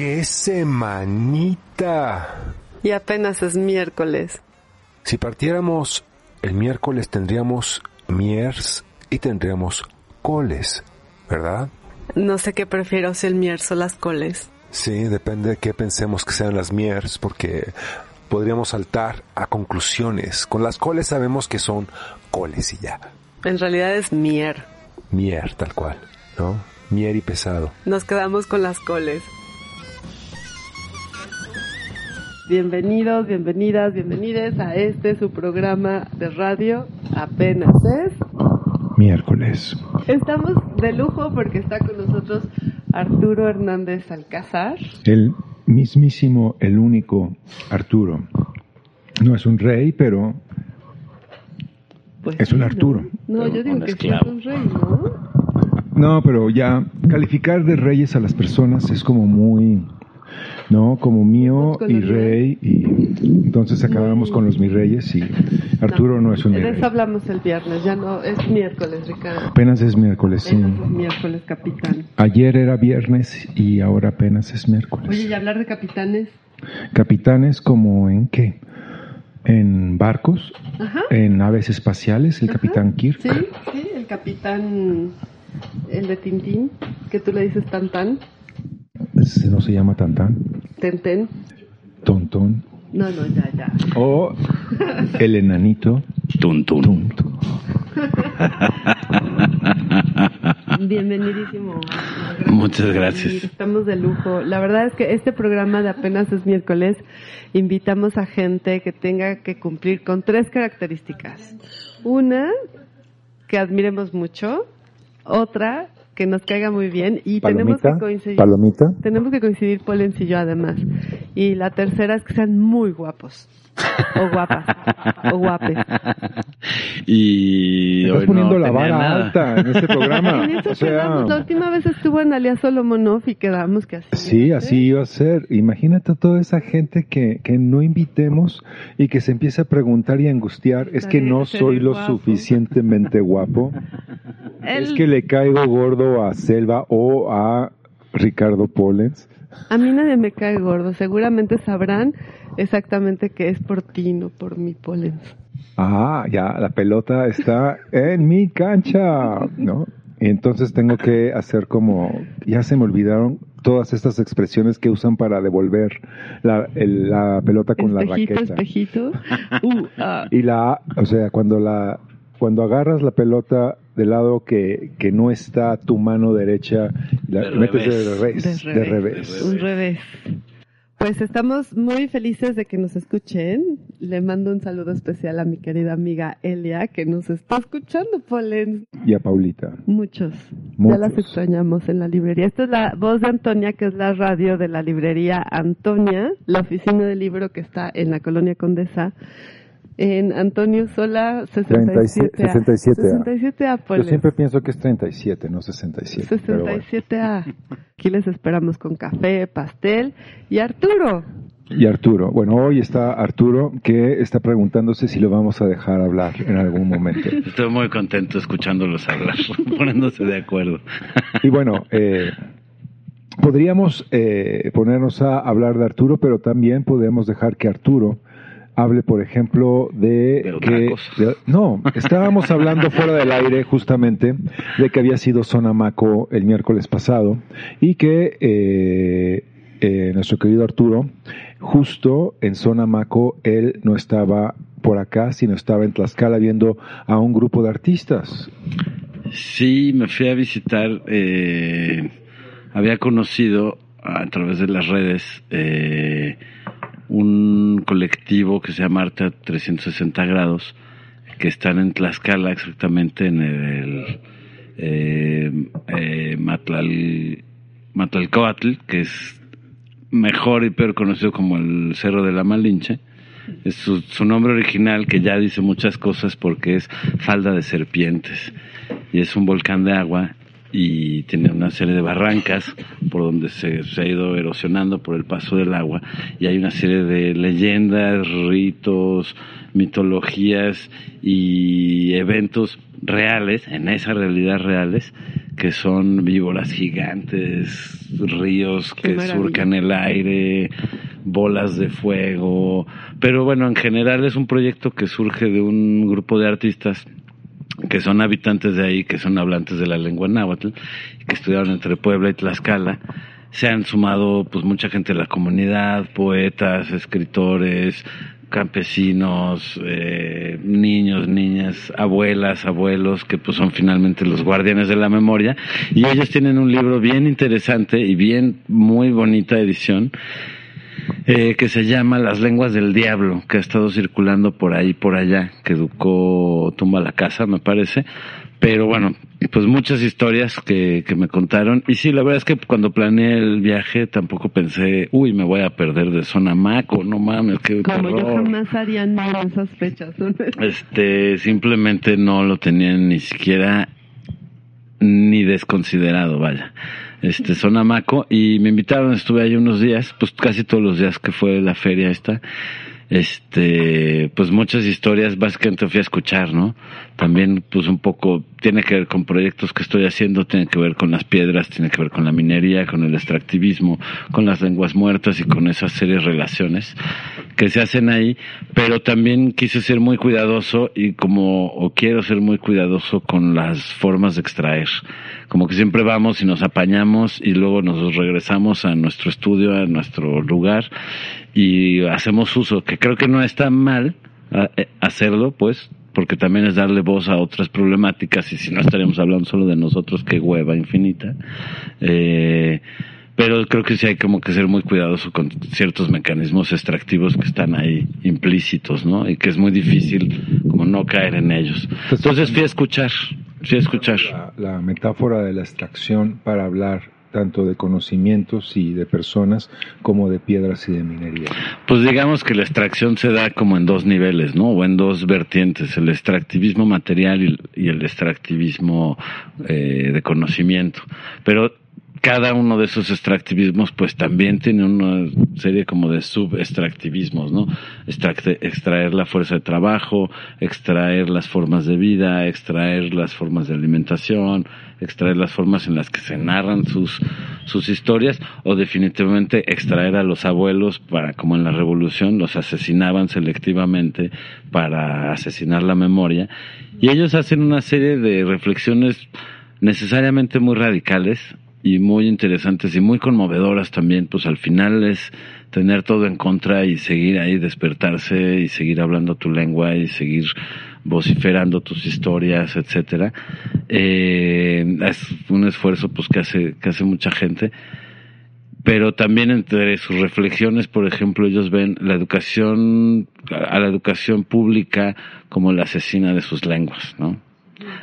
¡Qué semanita! Y apenas es miércoles. Si partiéramos el miércoles tendríamos miers y tendríamos coles, ¿verdad? No sé qué prefiero, si el miers o las coles. Sí, depende de qué pensemos que sean las miers, porque podríamos saltar a conclusiones. Con las coles sabemos que son coles y ya. En realidad es mier. Mier, tal cual, ¿no? Mier y pesado. Nos quedamos con las coles. Bienvenidos, bienvenidas, bienvenides a este su programa de radio. Apenas es miércoles. Estamos de lujo porque está con nosotros Arturo Hernández Alcázar. El mismísimo, el único Arturo. No es un rey, pero pues es un Arturo. No, yo digo que es un rey, ¿no? No, pero ya calificar de reyes a las personas es como muy ¿no? Como mío y rey, y entonces acabamos con los mi reyes y Arturo no, es un mi rey. hablamos el viernes, ya no, es miércoles, Ricardo. Apenas es miércoles, sí. miércoles, capitán. Ayer era viernes y ahora apenas es miércoles. Oye, ¿y hablar de capitanes? Capitanes como en qué? En barcos, en aves espaciales, el capitán Kirk. Sí, sí, el capitán, el de Tintín, que tú le dices tan tan. Ese no se llama Tantán. Tenten. Tontón. No, no, ya, ya. O el enanito. Tuntun. Bienvenidísimo. Muchas gracias. Estamos de lujo. La verdad es que este programa de apenas es miércoles. Invitamos a gente que tenga que cumplir con tres características. Una, que admiremos mucho. Otra, que nos caiga muy bien y tenemos que coincidir. Palomita. Tenemos que coincidir Polens y yo además. Y la tercera es que sean muy guapos. O guapas. o guapes. Y. Estás poniendo la vara alta en este programa. o sea... La última vez estuvo en Alias Solomonov y quedamos que así. Sí, así iba a ser. Imagínate a toda esa gente que, que no invitemos y que se empieza a preguntar y a angustiar. Es que no soy lo suficientemente guapo. Es que le caigo gordo a Selva o a Ricardo Pollens. A mí nadie me cae gordo. Seguramente sabrán exactamente que es por ti, no por mi Pollens. Ah, ya, la pelota está en mi cancha, ¿no? Y entonces tengo que hacer como, ya se me olvidaron todas estas expresiones que usan para devolver la, la pelota con la raqueta. Espejito, uh, ah. Y la, o sea, cuando la, cuando agarras la pelota del lado que, que no está tu mano derecha, la metes de revés, de revés. Un revés. Pues estamos muy felices de que nos escuchen. Le mando un saludo especial a mi querida amiga Elia, que nos está escuchando, Polen. Y a Paulita. Muchos. Ya las extrañamos en la librería. Esta es la voz de Antonia, que es la radio de la librería Antonia, la oficina de libro que está en la colonia Condesa en Antonio Sola 67 a. 67 a. Yo siempre pienso que es 37, no 67. 67 a. Aquí les esperamos con café, pastel y Arturo. Y Arturo, bueno, hoy está Arturo que está preguntándose si lo vamos a dejar hablar en algún momento. Estoy muy contento escuchándolos hablar, poniéndose de acuerdo. Y bueno, eh, podríamos eh, ponernos a hablar de Arturo, pero también podemos dejar que Arturo hable, por ejemplo, de, que... no, estábamos hablando fuera del aire justamente de que había sido Sonamaco el miércoles pasado y que eh, eh, nuestro querido Arturo, justo en Sonamaco, él no estaba por acá, sino estaba en Tlaxcala viendo a un grupo de artistas. Sí, me fui a visitar, eh, había conocido a través de las redes eh, un colectivo que se llama Arte 360 grados, que están en Tlaxcala exactamente en el eh, eh, Matlal, Matlalcoatl, que es mejor y peor conocido como el Cerro de la Malinche. Es su, su, nombre original, que ya dice muchas cosas porque es falda de serpientes. Y es un volcán de agua y tiene una serie de barrancas por donde se, ha ido erosionando por el paso del agua y hay una serie de leyendas, ritos, mitologías y eventos reales, en esa realidad reales, que son víboras gigantes, ríos que surcan el aire, bolas de fuego. Pero bueno, en general es un proyecto que surge de un grupo de artistas que son habitantes de ahí, que son hablantes de la lengua náhuatl, que estudiaron entre Puebla y Tlaxcala. Se han sumado pues mucha gente de la comunidad, poetas, escritores, campesinos, eh, niños, niñas, abuelas, abuelos, que pues son finalmente los guardianes de la memoria. Y ellos tienen un libro bien interesante y bien, muy bonita edición, eh, que se llama Las lenguas del diablo, que ha estado circulando por ahí, por allá, que educó Tumba la Casa, me parece. Pero bueno, pues muchas historias que, que me contaron. Y sí, la verdad es que cuando planeé el viaje tampoco pensé, uy, me voy a perder de zona maco, no mames, qué Como yo jamás haría nada en esas fechas. Este, simplemente no lo tenía ni siquiera ni desconsiderado, vaya. Este, zona maco, y me invitaron, estuve ahí unos días, pues casi todos los días que fue la feria esta este, pues muchas historias básicamente fui a escuchar, ¿no? También, pues un poco, tiene que ver con proyectos que estoy haciendo, tiene que ver con las piedras, tiene que ver con la minería, con el extractivismo, con las lenguas muertas y con esas serias relaciones que se hacen ahí, pero también quise ser muy cuidadoso y como, o quiero ser muy cuidadoso con las formas de extraer. Como que siempre vamos y nos apañamos y luego nos regresamos a nuestro estudio, a nuestro lugar y hacemos uso, que creo que no está mal eh, hacerlo, pues, porque también es darle voz a otras problemáticas y si no estaríamos hablando solo de nosotros, qué hueva infinita. Eh, pero creo que sí hay como que ser muy cuidadoso con ciertos mecanismos extractivos que están ahí implícitos, ¿no? Y que es muy difícil como no caer en ellos. Entonces fui a escuchar, fui a escuchar. la metáfora de la extracción para hablar tanto de conocimientos y de personas como de piedras y de minería. Pues digamos que la extracción se da como en dos niveles, ¿no? O en dos vertientes, el extractivismo material y, el extractivismo eh, de conocimiento. Pero cada uno de esos extractivismos pues también tiene una serie como de subextractivismos, ¿no? extraer la fuerza de trabajo, extraer las formas de vida, extraer las formas de alimentación, extraer las formas en las que se narran sus, sus historias o definitivamente extraer a los abuelos para, como en la revolución, los asesinaban selectivamente para asesinar la memoria y ellos hacen una serie de reflexiones necesariamente muy radicales y muy interesantes y muy conmovedoras también, pues al final es tener todo en contra y seguir ahí, despertarse y seguir hablando tu lengua y seguir vociferando tus historias, etcétera. Eh, es un esfuerzo pues que hace, que hace mucha gente. Pero también entre sus reflexiones, por ejemplo, ellos ven la educación, a la educación pública como la asesina de sus lenguas, ¿no?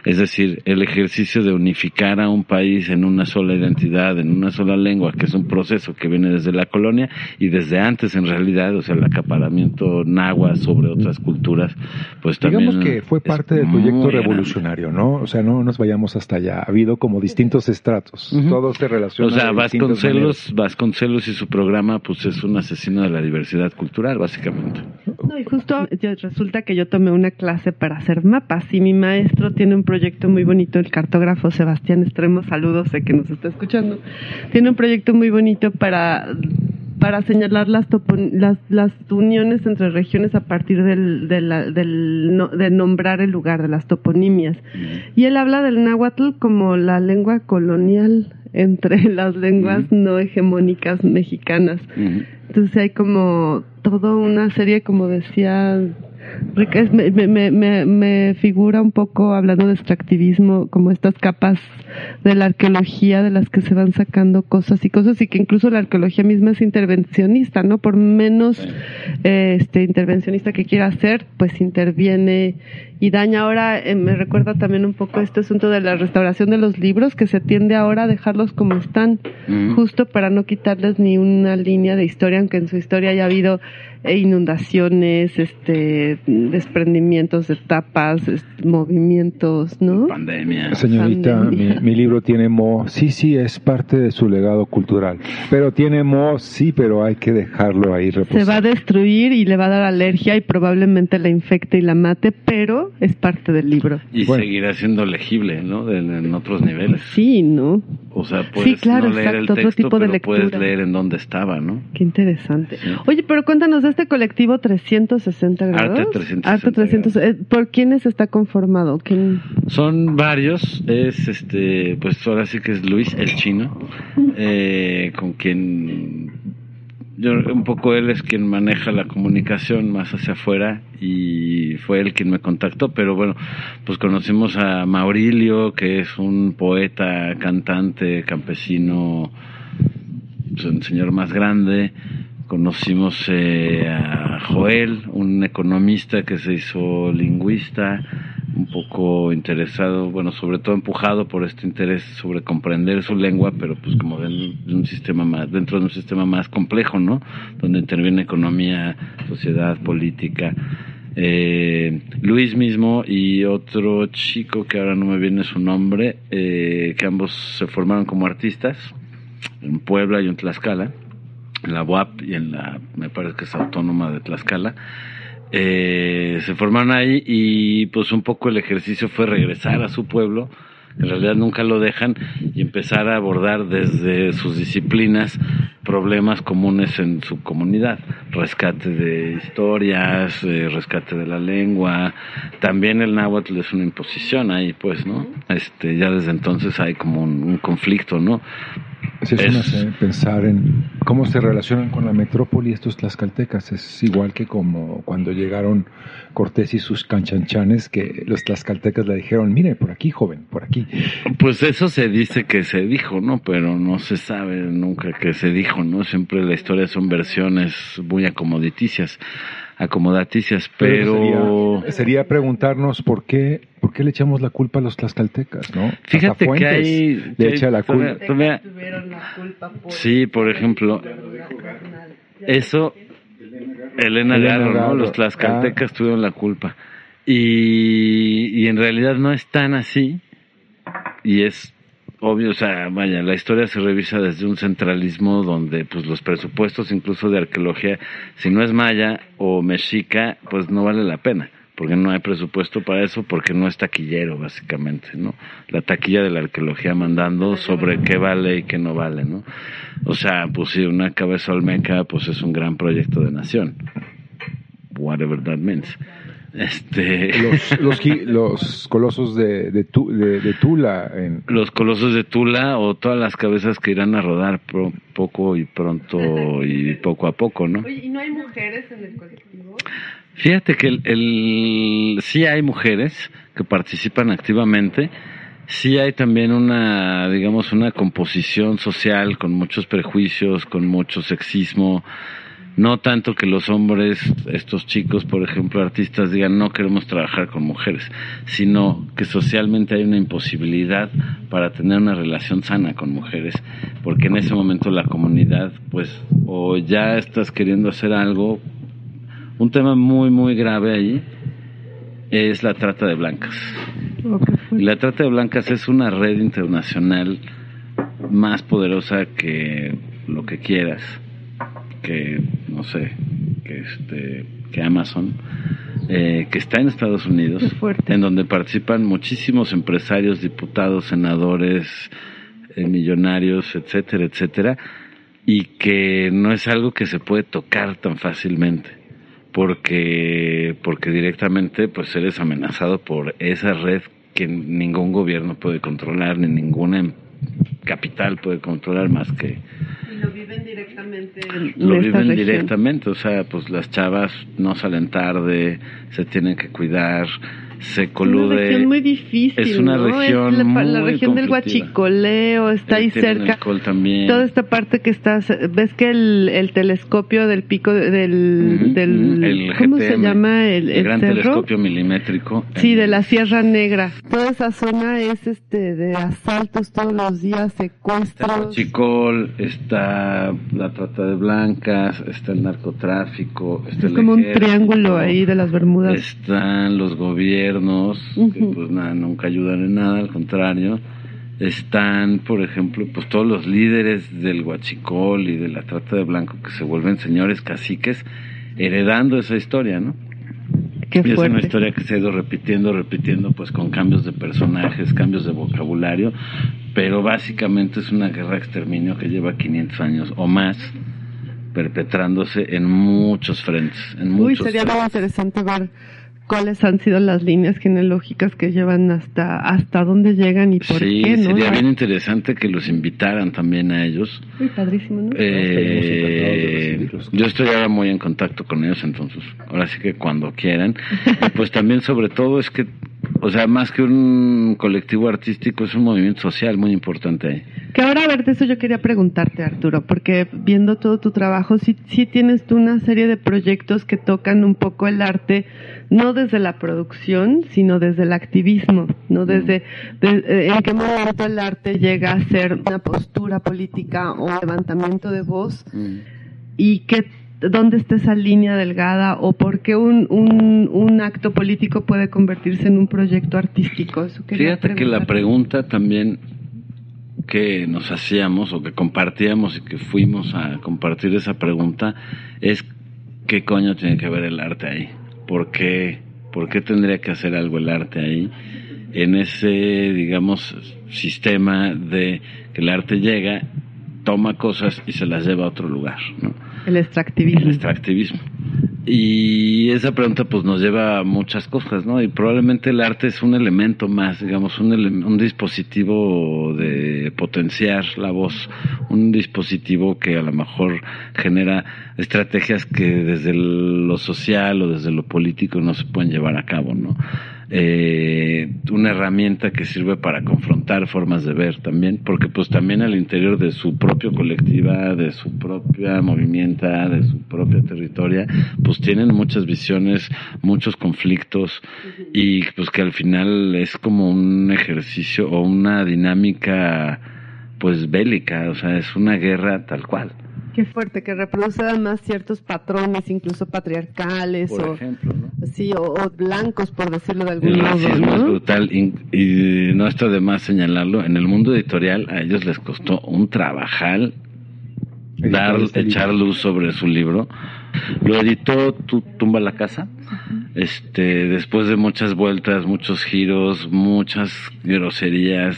Es decir, el ejercicio de unificar a un país en una sola identidad, en una sola lengua, que es un proceso que viene desde la colonia y desde antes en realidad, o sea, el acaparamiento nahua sobre otras culturas, pues también... Digamos que fue parte del proyecto revolucionario, ¿no? O sea, no nos vayamos hasta allá. Ha habido como distintos estratos. Todo se relaciona. O sea, Vasconcelos, Vasconcelos y su programa, pues es un asesino de la diversidad cultural, básicamente. No, y justo resulta que yo tomé una clase para hacer mapas y mi maestro tiene un proyecto muy bonito, el cartógrafo Sebastián Extremo, saludos, sé que nos está escuchando, tiene un proyecto muy bonito para para señalar las, las, las, uniones entre regiones a partir del, del, de nombrar el lugar, de las toponimias. Y él habla del náhuatl como la lengua colonial entre las lenguas no hegemónicas mexicanas. Entonces hay como toda una serie, como decía me, me, me, me, figura un poco, hablando de extractivismo, como estas capas de la arqueología de las que se van sacando cosas y cosas y que incluso la arqueología misma es intervencionista, ¿no? Por menos este intervencionista que quiera ser, pues interviene y daña. Ahora eh, me recuerda también un poco este asunto de la restauración de los libros, que se tiende ahora a dejarlos como están, justo para no quitarles ni una línea de historia, aunque en su historia haya habido eh, inundaciones, este, desprendimientos de tapas, movimientos, ¿no? Pandemia. Señorita, Mi, libro tiene mo, sí, sí, es parte de su legado cultural, pero tiene mo, sí, pero hay que dejarlo ahí reposar. Se va a destruir y le va a dar alergia y probablemente la infecte y la mate, pero libro es parte del libro. Y seguirá siendo legible, ¿no? en otros niveles. Sí, ¿no? O sea, puedes no leer el texto, tipo de lectura. puedes leer en dónde estaba, ¿no? Qué interesante. Oye, pero cuéntanos de este colectivo 360 grados. Arte 360. Arte 360 eh, ¿Por quiénes está conformado? ¿Quién? Son varios. Es este, pues ahora sí que es Luis el chino, eh, con quien yo un poco él es quien maneja la comunicación más hacia afuera y fue él quien me contactó, pero bueno, pues conocimos a Maurilio, que es un poeta, cantante, campesino, pues, un señor más grande, conocimos eh, a Joel, un economista que se hizo lingüista, un poco interesado, bueno, sobre todo empujado por este interés sobre comprender su lengua, pero pues como de un sistema más, dentro de un sistema más complejo, ¿no? Donde interviene economía, sociedad, política. Eh, Luis mismo y otro chico que ahora no me viene su nombre, eh, que ambos se formaron como artistas en Puebla y en Tlaxcala, en la UAP y en la, me parece que es autónoma de Tlaxcala eh, se formaron ahí y pues un poco el ejercicio fue regresar a su pueblo, en realidad nunca lo dejan, y empezar a abordar desde sus disciplinas problemas comunes en su comunidad, rescate de historias, eh, rescate de la lengua, también el náhuatl es una imposición ahí, pues, ¿no? Este, ya desde entonces hay como un conflicto, ¿no? Es, pensar en cómo se relacionan con la metrópoli estos tlaxcaltecas. Es igual que como cuando llegaron Cortés y sus canchanchanes, que los tlaxcaltecas le dijeron, mire, por aquí, joven, por aquí. Pues eso se dice que se dijo, ¿no? Pero no se sabe nunca que se dijo, ¿no? Siempre la historia son versiones muy acomoditicias acomodaticias, pero... sería, preguntarnos por qué, por qué le echamos la culpa a los tlaxcaltecas, ¿no? Fíjate que hay... Le echa la culpa. Sí, por ejemplo, eso, Elena, Garro, ¿no? Los tlaxcaltecas ah. tuvieron la culpa. Y, y en realidad no es tan así, y es obvio, o sea, vaya, la historia se revisa desde un centralismo donde pues los presupuestos incluso de arqueología, si no es maya o mexica, pues no vale la pena, porque no hay presupuesto para eso, porque no es taquillero básicamente, ¿no? La taquilla de la arqueología mandando sobre qué vale y qué no vale, ¿no? O sea, pues si una cabeza olmeca, pues es un gran proyecto de nación. Whatever that means. Este... Los, los, colosos de, de, Tula. En... Los colosos de Tula o todas las cabezas que irán a rodar poco y pronto y poco a poco, ¿no? ¿y no hay mujeres en el colectivo? Fíjate que el, el, sí hay mujeres que participan activamente, sí hay también una, digamos, una composición social con muchos prejuicios, con mucho sexismo, no tanto que los hombres, estos chicos, por ejemplo, artistas, digan no queremos trabajar con mujeres, sino que socialmente hay una imposibilidad para tener una relación sana con mujeres, porque en ese momento la comunidad, pues, o ya estás queriendo hacer algo, un tema muy, muy grave ahí es la trata de blancas. Y la trata de blancas es una red internacional más poderosa que lo que quieras que, no sé, que, este, que Amazon, eh, que está en Estados Unidos, en donde participan muchísimos empresarios, diputados, senadores, eh, millonarios, etcétera, etcétera, y que no es algo que se puede tocar tan fácilmente porque porque directamente pues eres amenazado por esa red que ningún gobierno puede controlar ni ninguna capital puede controlar más que lo viven directamente. lo viven directamente, o sea, pues las chavas no salen tarde, se tienen que cuidar, se colude. Es una región muy difícil. Es una región. Es la, muy la región del Guachicoleo, está ahí cerca. También. Toda esta parte que está. Ves que el, el telescopio del pico del. del ¿Cómo se llama? El, el gran telescopio milimétrico. Sí, de la Sierra Negra. Toda esa zona es este de asaltos todos los días, secuestros. Está Chicol, está la trata de blancas, está el narcotráfico. Está es como un triángulo ahí de las Bermudas. Están los gobiernos que pues nada, nunca ayudan en nada, al contrario. Están, por ejemplo, pues todos los líderes del huachicol y de la trata de blanco que se vuelven señores caciques, heredando esa historia, ¿no? y es una historia que se ha ido repitiendo, repitiendo, pues con cambios de personajes, cambios de vocabulario, pero básicamente es una guerra de exterminio que lleva 500 años o más perpetrándose en muchos frentes. En Uy, sería muy interesante ver cuáles han sido las líneas genealógicas que llevan hasta hasta dónde llegan y por qué, ¿no? sería bien interesante que los invitaran también a ellos. Muy padrísimo, ¿no? Eh, yo estoy ahora muy en contacto con ellos, entonces, ahora sí que cuando quieran. pues también sobre todo es que o sea, más que un colectivo artístico, es un movimiento social muy importante ahí. Que ahora, a ver, de eso yo quería preguntarte, Arturo, porque viendo todo tu trabajo, sí, sí tienes tú una serie de proyectos que tocan un poco el arte, no desde la producción, sino desde el activismo, no desde eh, en qué momento el arte llega a ser una postura política o levantamiento de voz mm. y qué dónde está esa línea delgada o por qué un, un, acto político puede convertirse en un proyecto artístico. Fíjate que la pregunta también que nos hacíamos o que compartíamos y que fuimos a compartir esa pregunta es qué coño tiene que ver el arte ahí. ¿Por qué, por qué tendría que hacer algo el arte ahí? En ese, digamos, sistema de que el arte llega, toma cosas y se las lleva a otro lugar. ¿no? El extractivismo. El extractivismo. Y esa pregunta pues nos lleva a muchas cosas, ¿no? Y probablemente el arte es un elemento más, digamos, un, un dispositivo de potenciar la voz, un dispositivo que a lo mejor genera estrategias que desde lo social o desde lo político no se pueden llevar a cabo, ¿no? Eh, una herramienta que sirve para confrontar formas de ver también, porque pues también al interior de su propia colectiva, de su propia movimiento, de su propia territoria, pues tienen muchas visiones, muchos conflictos y pues que al final es como un ejercicio o una dinámica pues bélica, o sea, es una guerra tal cual. Qué fuerte, que reproduce además ciertos patrones, incluso patriarcales o, ejemplo, sí, o, blancos, por decirlo de algún modo. Es brutal y, no está de más señalarlo. En el mundo editorial a ellos les costó un trabajal dar, este echar luz sobre su libro. Lo editó tu, Tumba la Casa. Este, después de muchas vueltas, muchos giros, muchas groserías,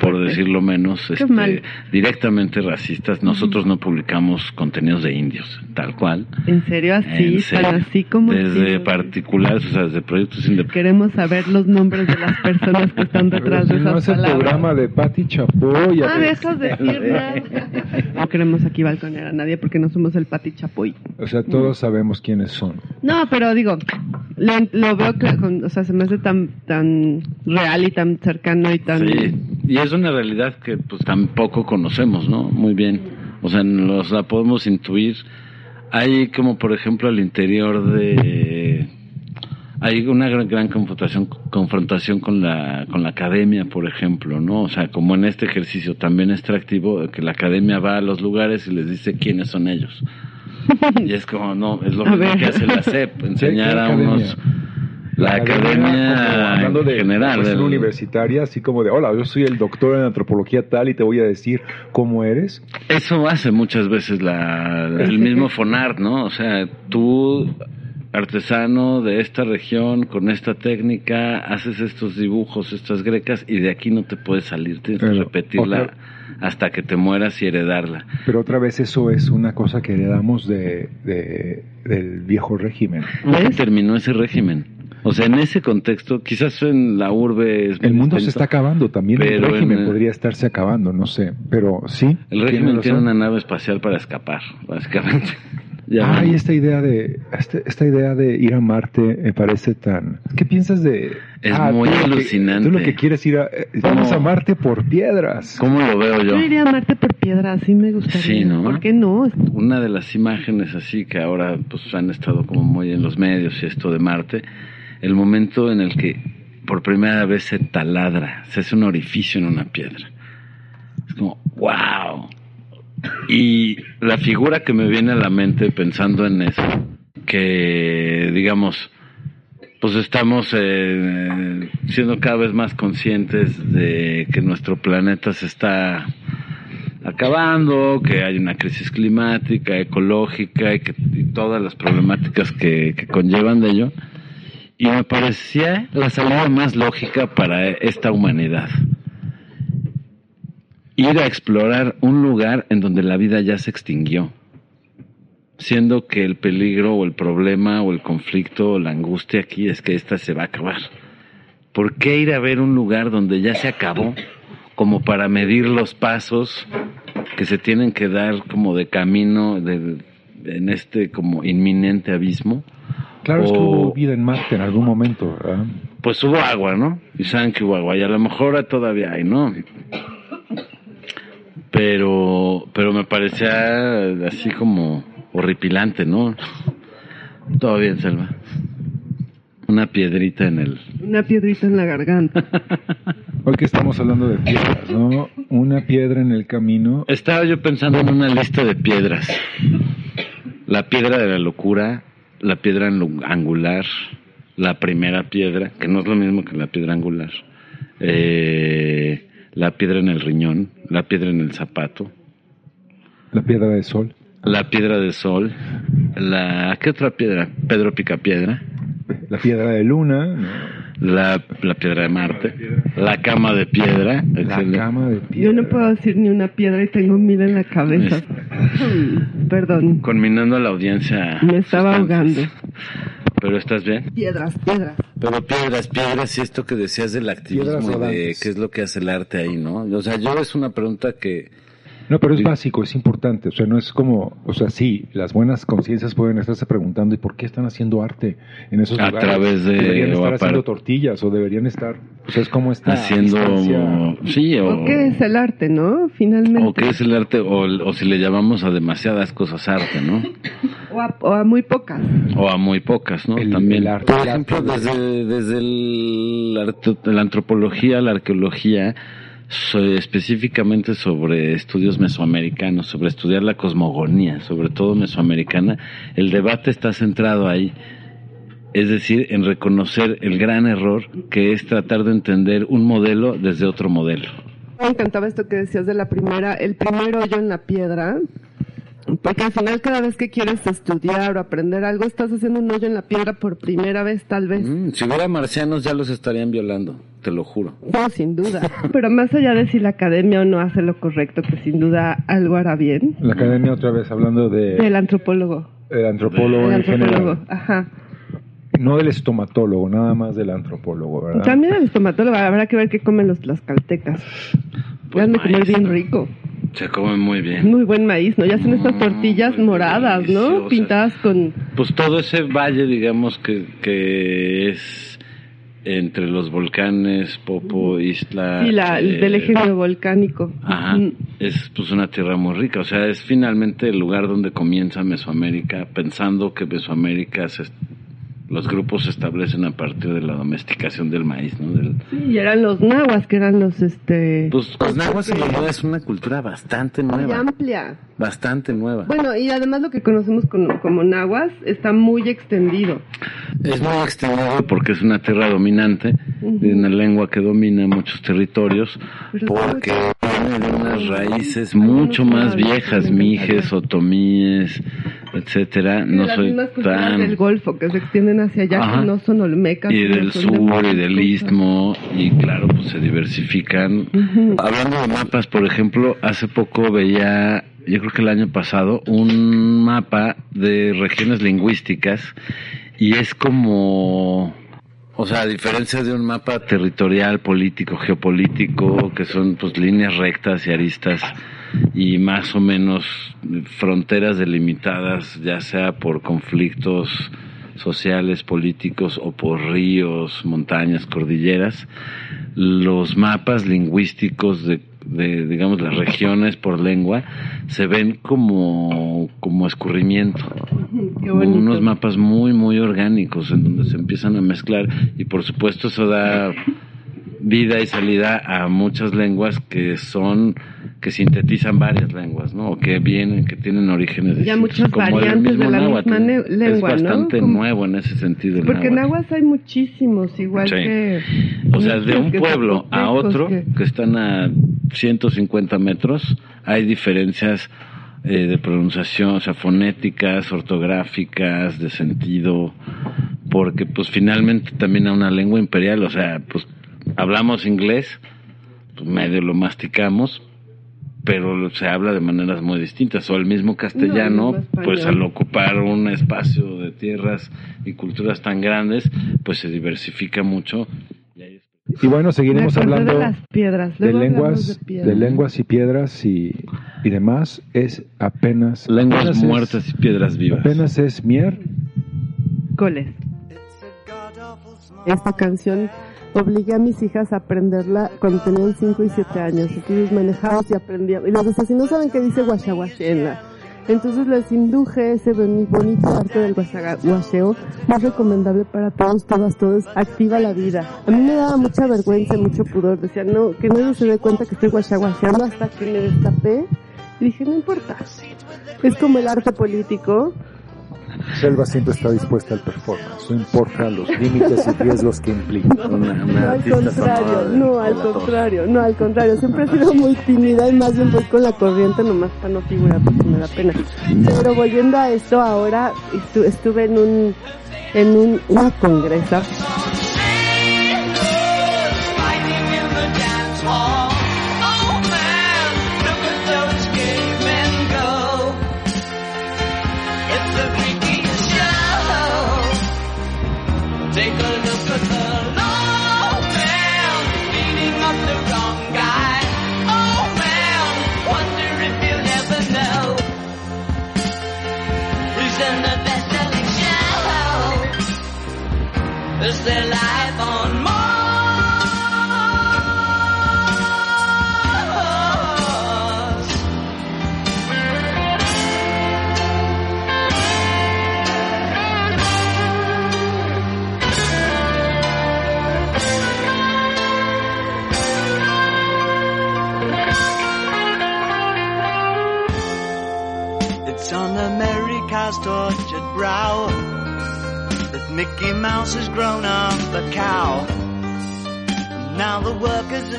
por decirlo menos, este, directamente racistas. Nosotros no publicamos contenidos de indios, tal cual. ¿En serio así? así como desde particulares, o sea, desde proyectos independientes. Queremos saber los nombres de las personas que están detrás de esas no es el programa de Patti Chapoy. Ah, dejas de decir No queremos aquí balconear a nadie porque no somos el Patti Chapoy. O sea, todos sabemos quiénes son. No, pero digo, lo, veo que, o sea, se me hace tan, tan real y tan cercano y tan... Sí, y es una realidad que pues tampoco conocemos, ¿no? Muy bien. O sea, nos la podemos intuir. Hay como, por ejemplo, al interior de... Hay una gran, gran confrontación, confrontación con la, con la academia, por ejemplo, ¿no? O sea, como en este ejercicio también extractivo, que la academia va a los lugares y les dice quiénes son ellos. Y es como, no, es lo mismo que hace la CEP, enseñar a unos... La, academia, hablando de general, una universitaria, así como de, hola, yo soy el doctor en antropología tal y te voy a decir cómo eres. Eso hace muchas veces la, el mismo FONART, ¿no? O sea, tú artesano de esta región con esta técnica, haces estos dibujos, estas grecas y de aquí no te puedes salir, tienes que repetirla hasta que te mueras y heredarla. Pero otra vez eso es una cosa que heredamos de, del viejo régimen. ¿Cómo terminó ese régimen? O sea, en ese contexto, quizás en la urbe... el mundo se está acabando también, el régimen podría estarse acabando, no sé, pero sí. El régimen tiene una nave espacial para escapar, básicamente. Ah, y esta idea de este, esta, idea de ir a Marte me parece tan. ¿Qué piensas de? Es ah, muy alucinante. tú lo que quieres ir a eh, vamos a Marte por piedras. ¿Cómo lo veo yo? Yo iría a Marte por piedras, sí me gustaría. Sí, ¿no? ¿Por qué no? Una de las imágenes así que ahora pues han estado como muy en los medios y esto de Marte el momento en el que por primera vez se taladra, se hace un orificio en una piedra. Es como, wow. Y la figura que me viene a la mente pensando en eso, que digamos, pues estamos eh, siendo cada vez más conscientes de que nuestro planeta se está acabando, que hay una crisis climática, ecológica y, que, todas las problemáticas que conllevan de ello Y me parecía la salida más lógica para esta humanidad. Ir a explorar un lugar en donde la vida ya se extinguió, siendo que el peligro o el problema o el conflicto o la angustia aquí es que esta se va a acabar. ¿Por qué ir a ver un lugar donde ya se acabó como para medir los pasos que se tienen que dar como de camino de, en este como inminente abismo? Claro, es que hubo vida en Marte en algún momento. Pues hubo agua, ¿no? Y saben que hubo agua, y a lo mejor todavía hay, ¿no? Pero, pero me parecía así como horripilante, ¿no? Todo bien, Selva. Una piedrita en el... Una piedrita en la garganta. Hoy que estamos hablando de piedras, ¿no? Una piedra en el camino. Estaba yo pensando en una lista de piedras. La piedra de la locura, la piedra angular, la primera piedra, que no es lo mismo que la piedra angular, eh, la piedra en el riñón, la piedra en el zapato. La piedra de sol. La piedra de sol. La, ¿Qué otra piedra? Pedro Picapiedra. La piedra de luna. La, la, piedra de Marte. La cama de piedra. La cama de piedra. Yo no puedo decir ni una piedra y tengo mil en la cabeza. Perdón. Conminando a la audiencia. Me estaba ahogando. ¿Pero estás bien? Piedras, piedras. Pero piedras, piedras, y esto que decías del activismo, de qué es lo que hace el arte ahí, ¿no? O sea, yo es una pregunta que no, pero es básico, es importante. O sea, no es como, o sea, sí, las buenas conciencias pueden estarse preguntando, ¿y por qué están haciendo arte en esos a lugares? A través de. Deberían estar haciendo tortillas o deberían estar. O sea, es como está. Haciendo. Sí, o, o. qué es el arte, no? Finalmente. O qué es el arte, o, o si le llamamos a demasiadas cosas arte, ¿no? o, a, o, a, muy pocas. O a muy pocas, ¿no? El, También. El arte, Por ejemplo, desde, desde el, la antropología, la arqueología específicamente sobre estudios mesoamericanos, sobre estudiar la cosmogonía, sobre todo mesoamericana, el debate está centrado ahí. Es decir, en reconocer el gran error que es tratar de entender un modelo desde otro modelo. Me encantaba esto que decías de la primera, el primer hoyo en la piedra, porque al final cada vez que quieres estudiar o aprender algo, estás haciendo un hoyo en la piedra por primera vez, tal vez. Mm, si hubiera marcianos ya los estarían violando, te lo juro. No, sin duda. Pero más allá de si la academia o no hace lo correcto, que sin duda algo hará bien. La academia otra vez hablando de... Del antropólogo. El antropólogo El en antropólogo, general. ajá. No del estomatólogo, nada más del antropólogo, ¿verdad? También el estomatólogo, habrá que ver qué comen los tlaxcaltecas. Pues Han de comer bien rico. Se come muy bien. Muy buen maíz, ¿no? Ya hacen estas Mm, tortillas muy moradas, ¿no? Pintadas con... Pues todo ese valle, digamos, que, que es entre los volcanes, Popo, Isla... Sí, la, eh, del eje neovolcánico. Ajá, Mm. es pues una tierra muy rica, o sea, es finalmente el lugar donde comienza Mesoamérica, pensando que Mesoamérica se, los grupos se establecen a partir de la domesticación del maíz, ¿no? Del, Sí, y eran los nahuas, que eran los, este... pues los nahuas en realidad es una cultura bastante muy nueva, amplia. bastante nueva. Bueno, y además lo que conocemos como, como nahuas está muy extendido. Es muy extendido porque es una tierra dominante, una lengua que domina muchos territorios, Pero porque viene de unas raíces mucho más viejas, mijes, otomíes, etcétera. No las soy tan del Golfo que se extienden hacia allá, Ajá. que no son olmecas. y del sur y del istmo y claro pues se diversifican hablando de mapas por ejemplo hace poco veía yo creo que el año pasado un mapa de regiones lingüísticas y es como o sea, a diferencia de un mapa territorial, político, geopolítico, que son pues líneas rectas y aristas y más o menos fronteras delimitadas, ya sea por conflictos sociales, políticos o por ríos, montañas, cordilleras, los mapas lingüísticos de, de, digamos, las regiones por lengua se ven como, como escurrimiento. Qué unos mapas muy muy orgánicos en donde se empiezan a mezclar y por supuesto eso da vida y salida a muchas lenguas que son que sintetizan varias lenguas, ¿no? O que vienen, que tienen orígenes Ya muchas como el variantes mismo de la náhuatl. misma lengua, Es ¿no? bastante Como- nuevo en ese sentido el Porque en náhuatl. aguas hay muchísimos, igual Sí. que... O sea, de un pueblo a otro, que- que están a 150 metros, hay diferencias eh, de pronunciación, o sea, fonéticas, ortográficas, de sentido, porque pues finalmente también a una lengua imperial, o sea, pues hablamos inglés, pues medio lo masticamos, pero se habla de maneras muy distintas. O el mismo castellano, pues al ocupar un espacio de tierras y culturas tan grandes, pues se diversifica mucho. Y bueno, seguiremos hablando de, las piedras. de lenguas, de, lenguas y piedras y, y demás. Es apenas lenguas muertas y piedras vivas. Apenas es mier. Coles. Esta canción obligué a mis hijas a aprenderla cuando tenían 5 y 7 años. Entonces manejabas y aprendían. Y si no saben qué dice guachaguachena. Entonces les induje ese bonito arte del guacheo, más recomendable para todos, todas, todos, activa la vida. A mí me daba mucha vergüenza mucho pudor, decía, no, que nadie se dé cuenta que estoy guachaguacheando hasta que me destapé. Y dije, no importa. Es como el arte político, Selva siempre está dispuesta al performance, no importa los límites y riesgos que implica. No, al contrario, no, al contrario, no, al contrario, siempre he sido muy tímida y más bien voy con la corriente nomás para no figurar porque me da pena. Pero volviendo a esto, ahora estuve en un, en un, una congresa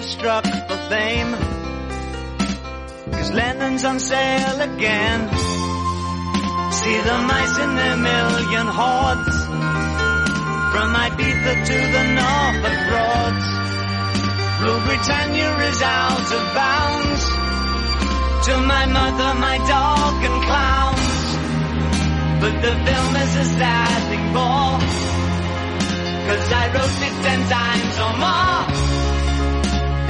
struck for fame. Cause Lennon's on sale again. See the mice in their million hordes. From Ibiza to the Norfolk Broads. Rule Britannia is out of bounds. To my mother, my dog and clowns. But the film is a sad thing more. Cause I wrote it ten times or more.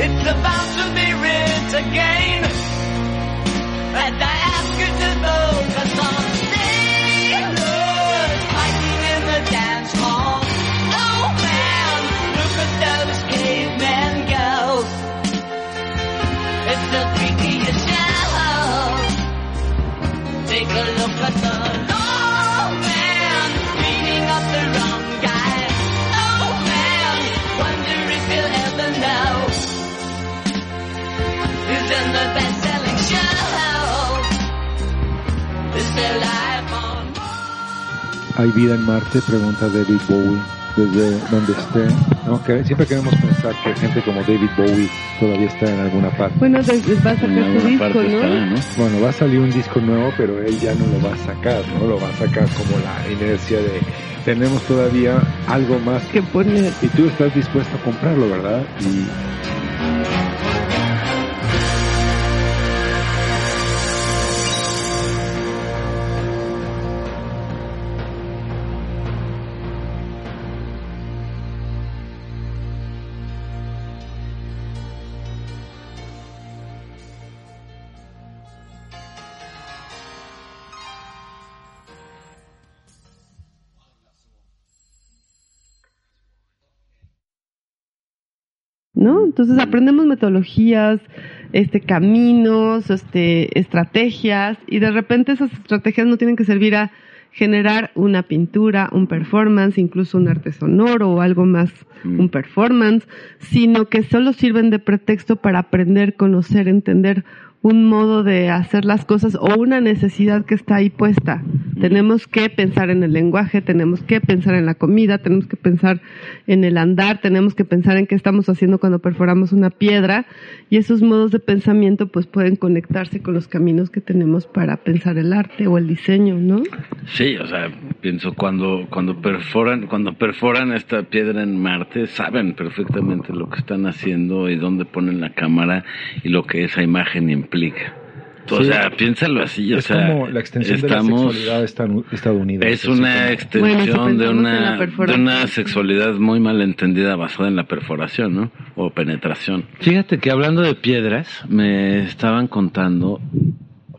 It's about to be written again. And I ask you to focus on sailors fighting in the dance hall. Oh man, look at those cavemen go. It's the freakiest show. Take a look at the ¿Hay vida en Marte? Pregunta David Bowie desde donde esté. ¿no? Que siempre queremos pensar que gente como David Bowie todavía está en alguna parte. Bueno, va a sacar su disco, ¿no? Bueno, va a salir un disco nuevo, pero él ya no lo va a sacar, ¿no? Lo va a sacar como la inercia de tenemos todavía algo más que poner. Y tú estás dispuesto a comprarlo, ¿verdad? Y Entonces aprendemos metodologías, este, caminos, este, estrategias, y de repente esas estrategias no tienen que servir a generar una pintura, un performance, incluso un arte sonoro o algo más, mm. un performance, sino que solo sirven de pretexto para aprender, conocer, entender un modo de hacer las cosas o una necesidad que está ahí puesta. Tenemos que pensar en el lenguaje, tenemos que pensar en la comida, tenemos que pensar en el andar, tenemos que pensar en qué estamos haciendo cuando perforamos una piedra y esos modos de pensamiento pues pueden conectarse con los caminos que tenemos para pensar el arte o el diseño, ¿no? Sí, o sea, pienso cuando cuando perforan cuando perforan esta piedra en Marte saben perfectamente lo que están haciendo y dónde ponen la cámara y lo que esa imagen implica. O sea, piénsalo así, o es sea, como la extensión de la sexualidad estadounidense. es una extensión Bueno, de una de una sexualidad muy mal entendida basada en la perforación, ¿no? O penetración. Fíjate que hablando de piedras, me estaban contando,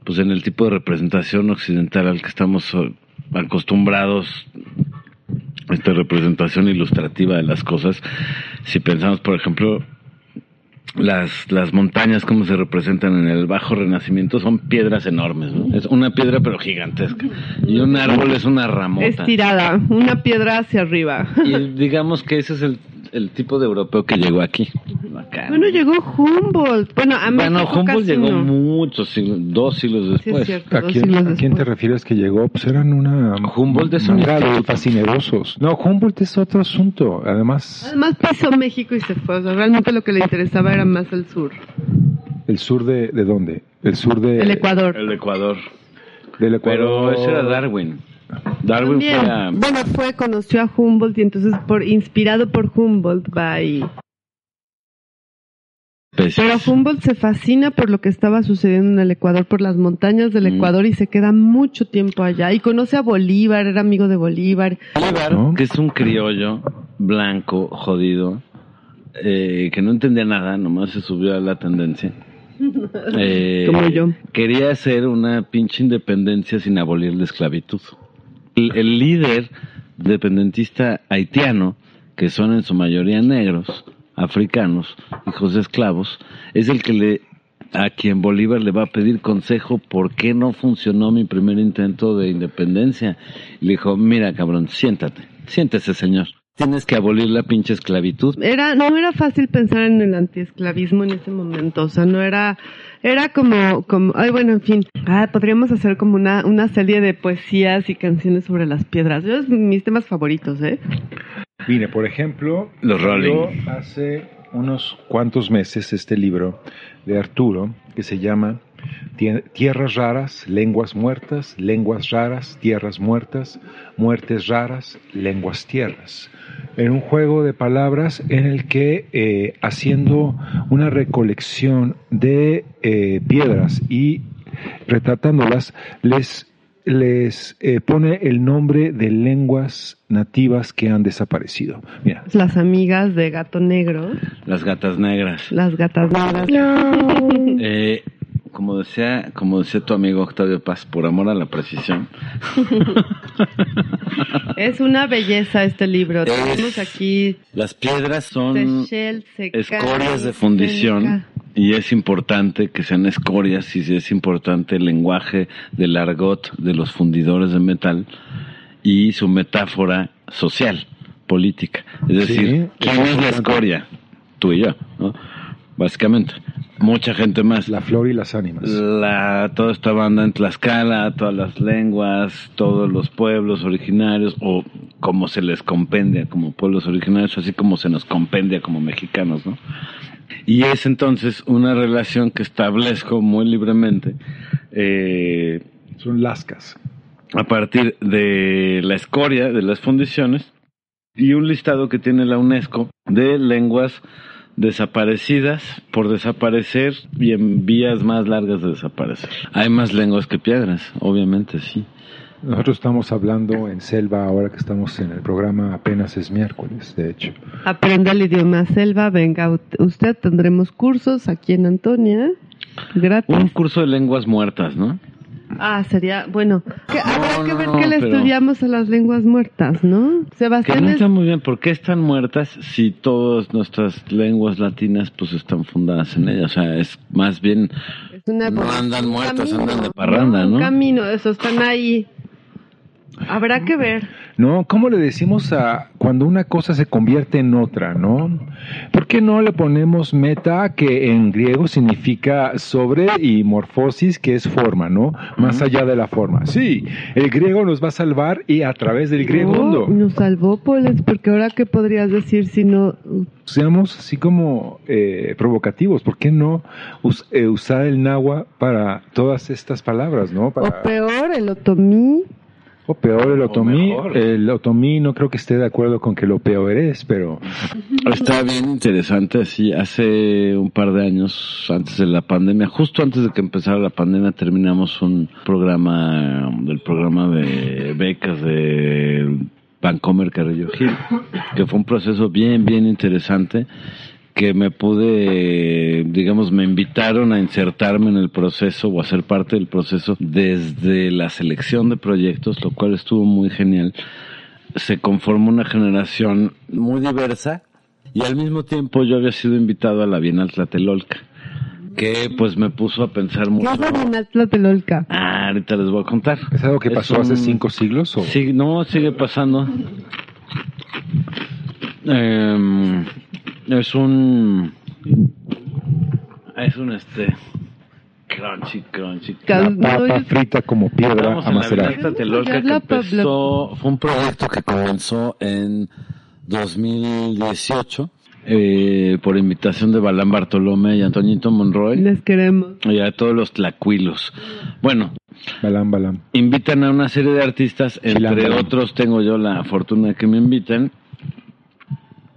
pues en el tipo de representación occidental al que estamos eh, acostumbrados, esta representación ilustrativa de las cosas, si pensamos, por ejemplo, las, las montañas como se representan en el bajo renacimiento son piedras enormes, ¿no? Es una piedra pero gigantesca. Y un árbol es una ramota. Estirada, una piedra hacia arriba. Y digamos que ese es el, el tipo de europeo que llegó aquí. Acá. Bueno, llegó Humboldt. Bueno, a Bueno, Humboldt casi llegó no. muchos siglos, dos siglos Sí, es después. cierto, ¿A quién, siglos a quién te después. refieres que llegó? Pues eran una Humboldt es un fascinerosos. No, Humboldt es otro asunto. Además, Además pisó México y se fue. O sea, realmente lo que le interesaba era más el sur. el sur de, ¿de dónde? El sur de, El Ecuador. El Ecuador. del Pero Ecuador. ese era Darwin. Darwin También. fue a... Bueno, fue, conoció a Humboldt y entonces por inspirado por Humboldt va y... Pero Humboldt se fascina por lo que estaba sucediendo en el Ecuador, por las montañas del Mm. Ecuador y se queda mucho tiempo allá. Y conoce a Bolívar, era amigo de Bolívar. Bolívar, ¿No? que es un criollo blanco, jodido, eh, que no entendía nada, nomás se subió a la tendencia. Eh, Como yo. Quería hacer una pinche independencia sin abolir la esclavitud. El, líder dependentista haitiano, que son en su mayoría negros, africanos, hijos de esclavos, es el que le a quien Bolívar le va a pedir consejo por qué no funcionó mi primer intento de independencia. Le dijo, mira cabrón, siéntate, siéntese señor. Tienes que abolir la pinche esclavitud. Era, no era fácil pensar en el antiesclavismo en ese momento, o sea, no era, era como, como, ay, bueno, en fin, ah, podríamos hacer como una, una serie de poesías y canciones sobre las piedras. Yo es mis temas favoritos, ¿eh? Mire, por ejemplo, Los Rolling. hace unos cuantos meses este libro de Arturo que se llama Tierras raras, lenguas muertas, lenguas raras, tierras muertas, muertes raras, lenguas tierras. En un juego de palabras en el que, eh, haciendo una recolección de eh, piedras y retratándolas, les les eh, pone el nombre de lenguas nativas que han desaparecido. Mira, Las amigas de Gato Negro, Las gatas negras. las gatas negras. Eh, como decía, como decía tu amigo Octavio Paz, por amor a la precisión. Es una belleza este libro. Es- Tenemos aquí Las piedras son Seychelles, se cae, escorias de fundición y es importante que sean escorias y es importante el lenguaje del argot de los fundidores de metal y su metáfora social, política. Es Sí, decir, ¿quién es la escoria? Tú y yo, ¿no? Básicamente. Mucha gente más. la flor y las ánimas. La, toda esta banda en Tlaxcala, todas las lenguas, todos los pueblos originarios, o como se les compendia como pueblos originarios, así como se nos compendia como mexicanos, ¿no? Y es entonces una relación que establezco muy libremente eh, Son lascas. a partir de la escoria de las fundiciones y un listado que tiene la UNESCO de lenguas desaparecidas por desaparecer y en vías más largas de desaparecer. Hay más lenguas que piedras, obviamente, sí. Nosotros estamos hablando en Selva ahora que estamos en el programa apenas es miércoles, de hecho. Aprenda el idioma selva, venga usted, tendremos cursos aquí en Antonia, gratis. Un curso de lenguas muertas, ¿no? Ah, sería, bueno, que habrá que no, ver no, qué le pero- estudiamos a las lenguas muertas, ¿no? Que Sebastián no es- está muy bien, ¿por qué están muertas si todas nuestras lenguas latinas pues están fundadas en ellas? O sea, es más bien es una no andan un muertas, camino, andan de parranda, Un ¿no? camino, eso, están ahí. Habrá que ver. ¿No? ¿Cómo le decimos a cuando una cosa se convierte en otra, ¿no? ¿Por qué no le ponemos meta, que en griego significa sobre, y morfosis, que es forma, ¿no? Más allá de la forma. Sí, el griego nos va a salvar y a través del griego. No, nos salvó, Poles, porque ahora qué podrías decir si no... Seamos así como eh, provocativos, ¿por qué no eh, usar el náhuatl para todas estas palabras, ¿no? O peor, el otomí. O peor el otomí. El otomí no creo que esté de acuerdo con que lo peor es, pero... Está bien interesante, así hace un par de años, antes de la pandemia, justo antes de que empezara la pandemia, terminamos un programa, del programa de becas de Vancomer Carrillo Gil, que fue un proceso bien, bien interesante que me pude, digamos, me invitaron a insertarme en el proceso o a ser parte del proceso desde la selección de proyectos, lo cual estuvo muy genial. Se conformó una generación muy diversa y al mismo tiempo yo había sido invitado a la Bienal Tlatelolca que pues me puso a pensar mucho. ¿Qué es la Bienal Tlatelolca? Ah, ahorita les voy a contar. ¿Es algo que pasó hace cinco siglos? O? Sí, no, sigue pasando. Eh, es un. Es un este. Crunchy, crunchy. La papa frita como piedra a macerar. fue un proyecto que comenzó en 2018 eh, por invitación de Balán Bartolomé y Antoñito Monroy. Les queremos. Y a todos los tlacuilos. Bueno. Balán, Balán. Invitan a una serie de artistas, entre otros tengo yo la fortuna de que me inviten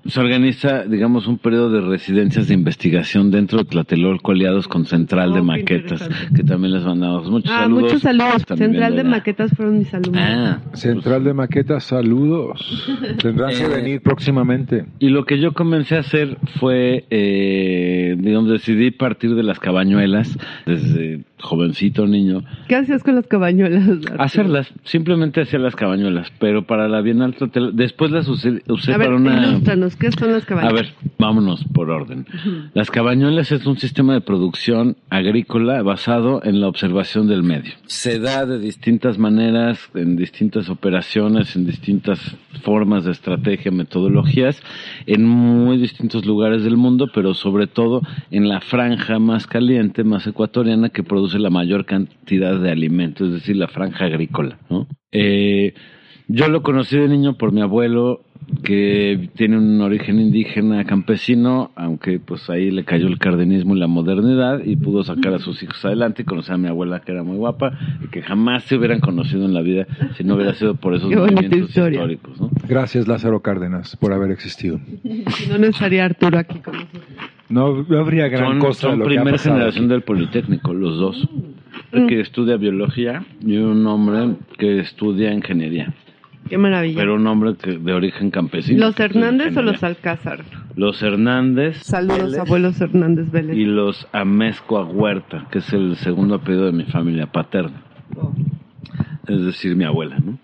se organiza, digamos, un periodo de residencias de investigación dentro de Tlatelolco aliados con Central de oh, Maquetas, que también les mandamos muchos ah, saludos. Muchos saludos. Central de Maquetas fueron mis alumnos. Ah, Central de Maquetas, saludos. Tendrán que venir próximamente. Y lo que yo comencé a hacer fue, eh, digamos, decidí partir de las cabañuelas desde jovencito niño. ¿Qué hacías con las cabañuelas? Hacerlas, simplemente hacía las cabañuelas, pero para la Bienal después las usé, para una... ¿qué son las cabañuelas? A ver, vámonos por orden. Las cabañuelas es un sistema de producción agrícola basado en la observación del medio. Se da de distintas maneras, en distintas operaciones, en distintas formas de estrategia, metodologías, en muy distintos lugares del mundo, pero sobre todo en la franja más caliente, más ecuatoriana, que produce la mayor cantidad de alimentos, es decir, la franja agrícola. ¿no? Eh, yo lo conocí de niño por mi abuelo, que tiene un origen indígena campesino, aunque pues ahí le cayó el cardenismo y la modernidad y pudo sacar a sus hijos adelante y conocer a mi abuela que era muy guapa y que jamás se hubieran conocido en la vida si no hubiera sido por esos movimientos históricos. ¿no? Gracias Lázaro Cárdenas por haber existido. no, no estaría Arturo aquí con No, habría gran cosa. Son primera generación del Politécnico, los dos. El que estudia biología y un hombre que estudia ingeniería. Qué maravilla. Pero un nombre de origen campesino. ¿Los Hernández o los Alcázar? Los Hernández. Saludos, abuelos Hernández Vélez. Y los Amezcoa Huerta, que es el segundo apellido de mi familia paterna. Oh. Es decir, mi abuela, ¿no?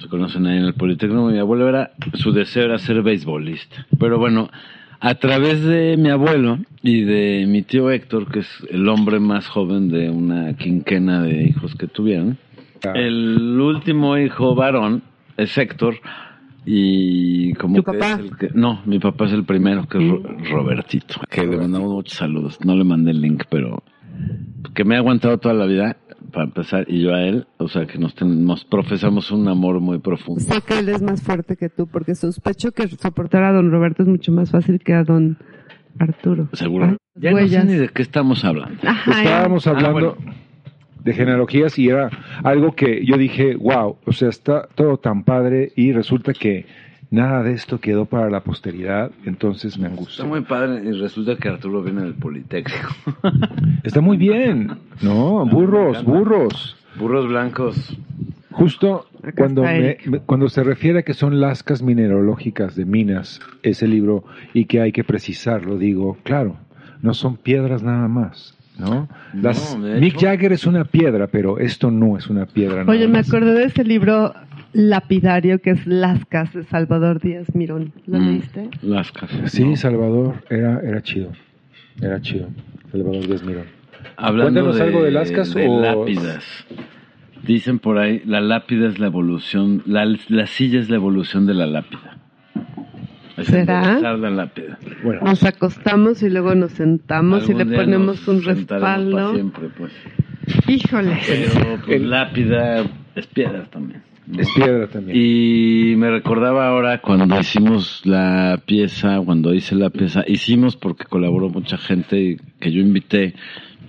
Se conocen ahí en el Politécnico. Mi abuelo era, su deseo era ser beisbolista. Pero bueno, a través de mi abuelo y de mi tío Héctor, que es el hombre más joven de una quinquena de hijos que tuvieron, el último hijo varón es Héctor. Y como ¿Tu papá? no, mi papá es el primero, que es Robertito, que le mandamos muchos saludos. No le mandé el link, pero que me ha aguantado toda la vida, para empezar, y yo a él, o sea que nos, tenemos, profesamos un amor muy profundo. Sé que él es más fuerte que tú, porque sospecho que soportar a don Roberto es mucho más fácil que a don Arturo. Seguro. ya no sé ni de qué estamos hablando. Estábamos hablando... Ah, de genealogías y era algo que yo dije, wow, o sea, está todo tan padre y resulta que nada de esto quedó para la posteridad, entonces me angustia. Está muy padre y resulta que Arturo viene del Politécnico. Está muy bien, ¿no? Burros, burros. Burros blancos. Justo cuando, cuando se refiere a que son lascas mineralógicas de minas, ese libro, y que hay que precisarlo, digo, claro, no son piedras nada más, ¿no? Mick Jagger es una piedra, pero esto no es una piedra. Oye, me acordé de ese libro lapidario que es Lascas de Salvador Díaz Mirón. ¿Lo mm, leíste? Lascas. Sí, Salvador, era, era chido. Era chido. Salvador Díaz Mirón. Hablando Cuéntanos algo de Lascas o... lápidas. Dicen por ahí, la lápida es la evolución, la, la silla es la evolución de la lápida. ¿Será? La lápida. Bueno. Nos acostamos y luego nos sentamos y le ponemos un respaldo. siempre, pues. Híjole. Pero pues, lápida es piedra también. Es piedra también. Y me recordaba ahora cuando hicimos la pieza, cuando hice la pieza, hicimos porque colaboró mucha gente que yo invité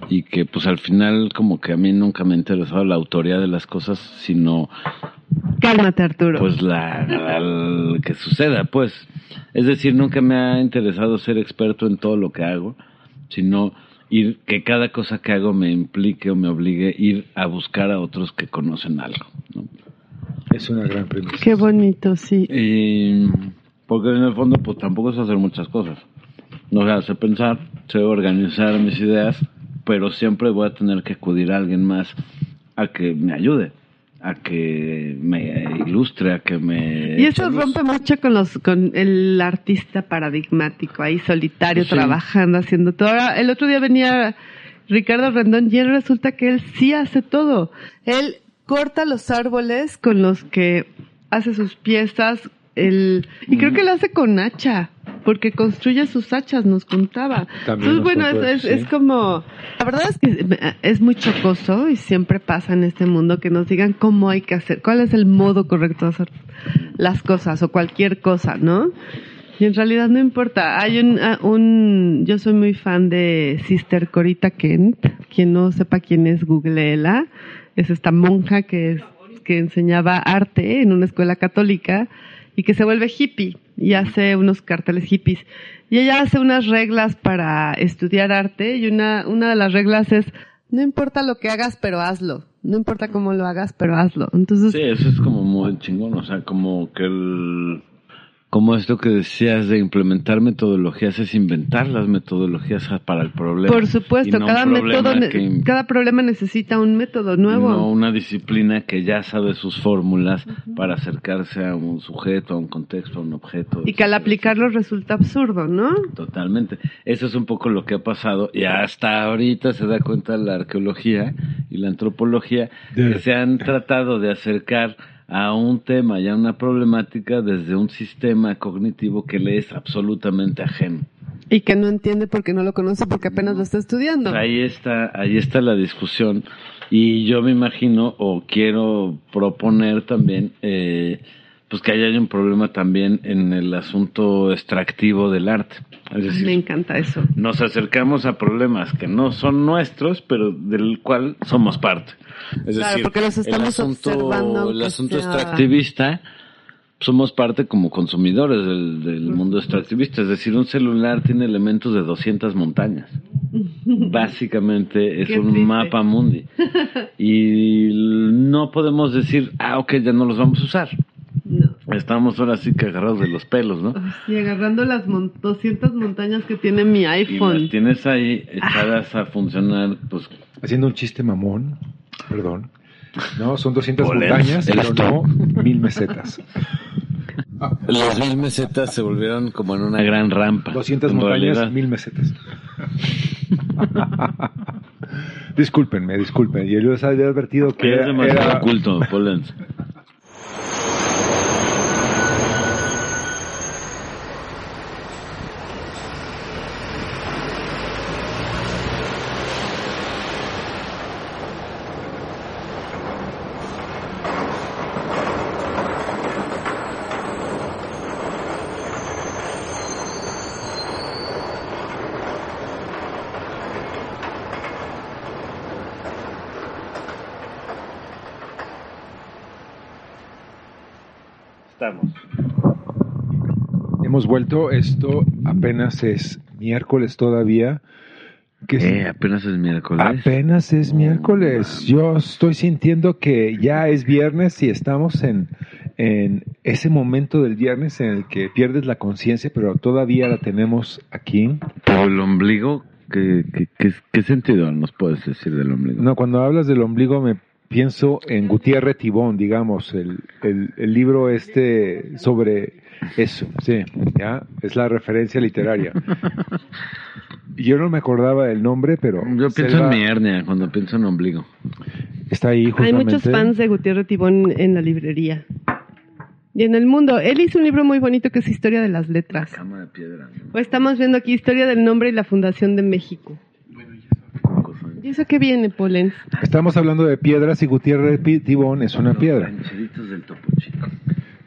y que pues al final como que a mí nunca me ha interesado la autoría de las cosas, sino... Cálmate Arturo. Pues la, que suceda, pues. Es decir, nunca me ha interesado ser experto en todo lo que hago, sino ir que cada cosa que hago me implique o me obligue ir a buscar a otros que conocen algo. ¿no? Es una gran premisa. Qué bonito, sí. Y, porque en el fondo, pues tampoco es hacer muchas cosas. No sé, sé pensar, sé organizar mis ideas, pero siempre voy a tener que acudir a alguien más a que me ayude a que me ilustre, a que me... Y eso rompe mucho con los con el artista paradigmático, ahí solitario, trabajando, haciendo todo. Ahora, el otro día venía Ricardo Rendón y él resulta que él sí hace todo. Él corta los árboles con los que hace sus piezas, el, y creo que lo hace con hacha, porque construye sus hachas, nos contaba. Entonces, bueno, es, es, como, la verdad es que es muy chocoso y siempre pasa en este mundo que nos digan cómo hay que hacer, cuál es el modo correcto de hacer las cosas o cualquier cosa, ¿no? Y en realidad no importa. Hay un, ah, un yo soy muy fan de Sister Corita Kent. Quien no sepa quién es, googleela es esta monja que, que enseñaba arte en una escuela católica y que se vuelve hippie y hace unos carteles hippies. Y ella hace unas reglas para estudiar arte y una, una de las reglas es, no importa lo que hagas, pero hazlo. No importa cómo lo hagas, pero hazlo. Entonces... Sí, eso es como muy chingón, o sea, como que el como esto que decías de implementar metodologías es inventar las metodologías para el problema. Por supuesto, cada método, cada problema necesita un método nuevo. No una disciplina que ya sabe sus fórmulas para acercarse a un sujeto, a un contexto, a un objeto. Y que al aplicarlo resulta absurdo, ¿no? Totalmente. Eso es un poco lo que ha pasado y hasta ahorita se da cuenta la arqueología y la antropología que se han tratado de acercar a un tema y a una problemática desde un sistema cognitivo que le es absolutamente ajeno. Y que no entiende porque no lo conoce porque apenas lo está estudiando. Ahí está, ahí está la discusión. Y yo me imagino o quiero proponer también eh, pues que haya un problema también en el asunto extractivo del arte. Me encanta eso. Nos acercamos a problemas que no son nuestros, pero del cual somos parte. Es decir, porque los estamos el asunto, el asunto extractivista, somos parte como consumidores del, del mundo extractivista. Es decir, un celular tiene elementos de 200 montañas. Básicamente es un mapa mundi. Y no podemos decir, ah, ok, ya no los vamos a usar. Estamos ahora sí que agarrados de los pelos, ¿no? Sí, agarrando las 200 montañas que tiene mi iPhone. Y las tienes ahí echadas a funcionar, pues... Haciendo un chiste mamón, perdón. No, son 200 montañas, pero no mil mesetas. Las mil mesetas se volvieron como en una gran rampa. 200 montañas, mil mesetas. discúlpenme, disculpen. Yo les había advertido que es demasiado era... oculto, Polens. Vuelto, esto apenas es miércoles todavía. Que eh, apenas es miércoles. Apenas es miércoles. Yo estoy sintiendo que ya es viernes y estamos en, en ese momento del viernes en el que pierdes la conciencia, pero todavía la tenemos aquí. Por el ombligo, ¿qué, qué, qué sentido nos puedes decir del ombligo? No, cuando hablas del ombligo me pienso en Gutiérrez Tibón, digamos, el, el, libro este sobre eso, sí, ya, es la referencia literaria. Yo no me acordaba del nombre, pero... Yo pienso en mi hernia cuando pienso en ombligo. Está ahí Hay muchos fans de Gutiérrez Tibón en la librería. Y en el mundo. Él hizo un libro muy bonito que es Historia de las Letras. Cama de piedra. O estamos viendo aquí Historia del Nombre y la Fundación de México. ¿Y eso qué viene, Polen? Estamos hablando de piedras y Gutiérrez Tibón es una piedra. Los rancheritos del.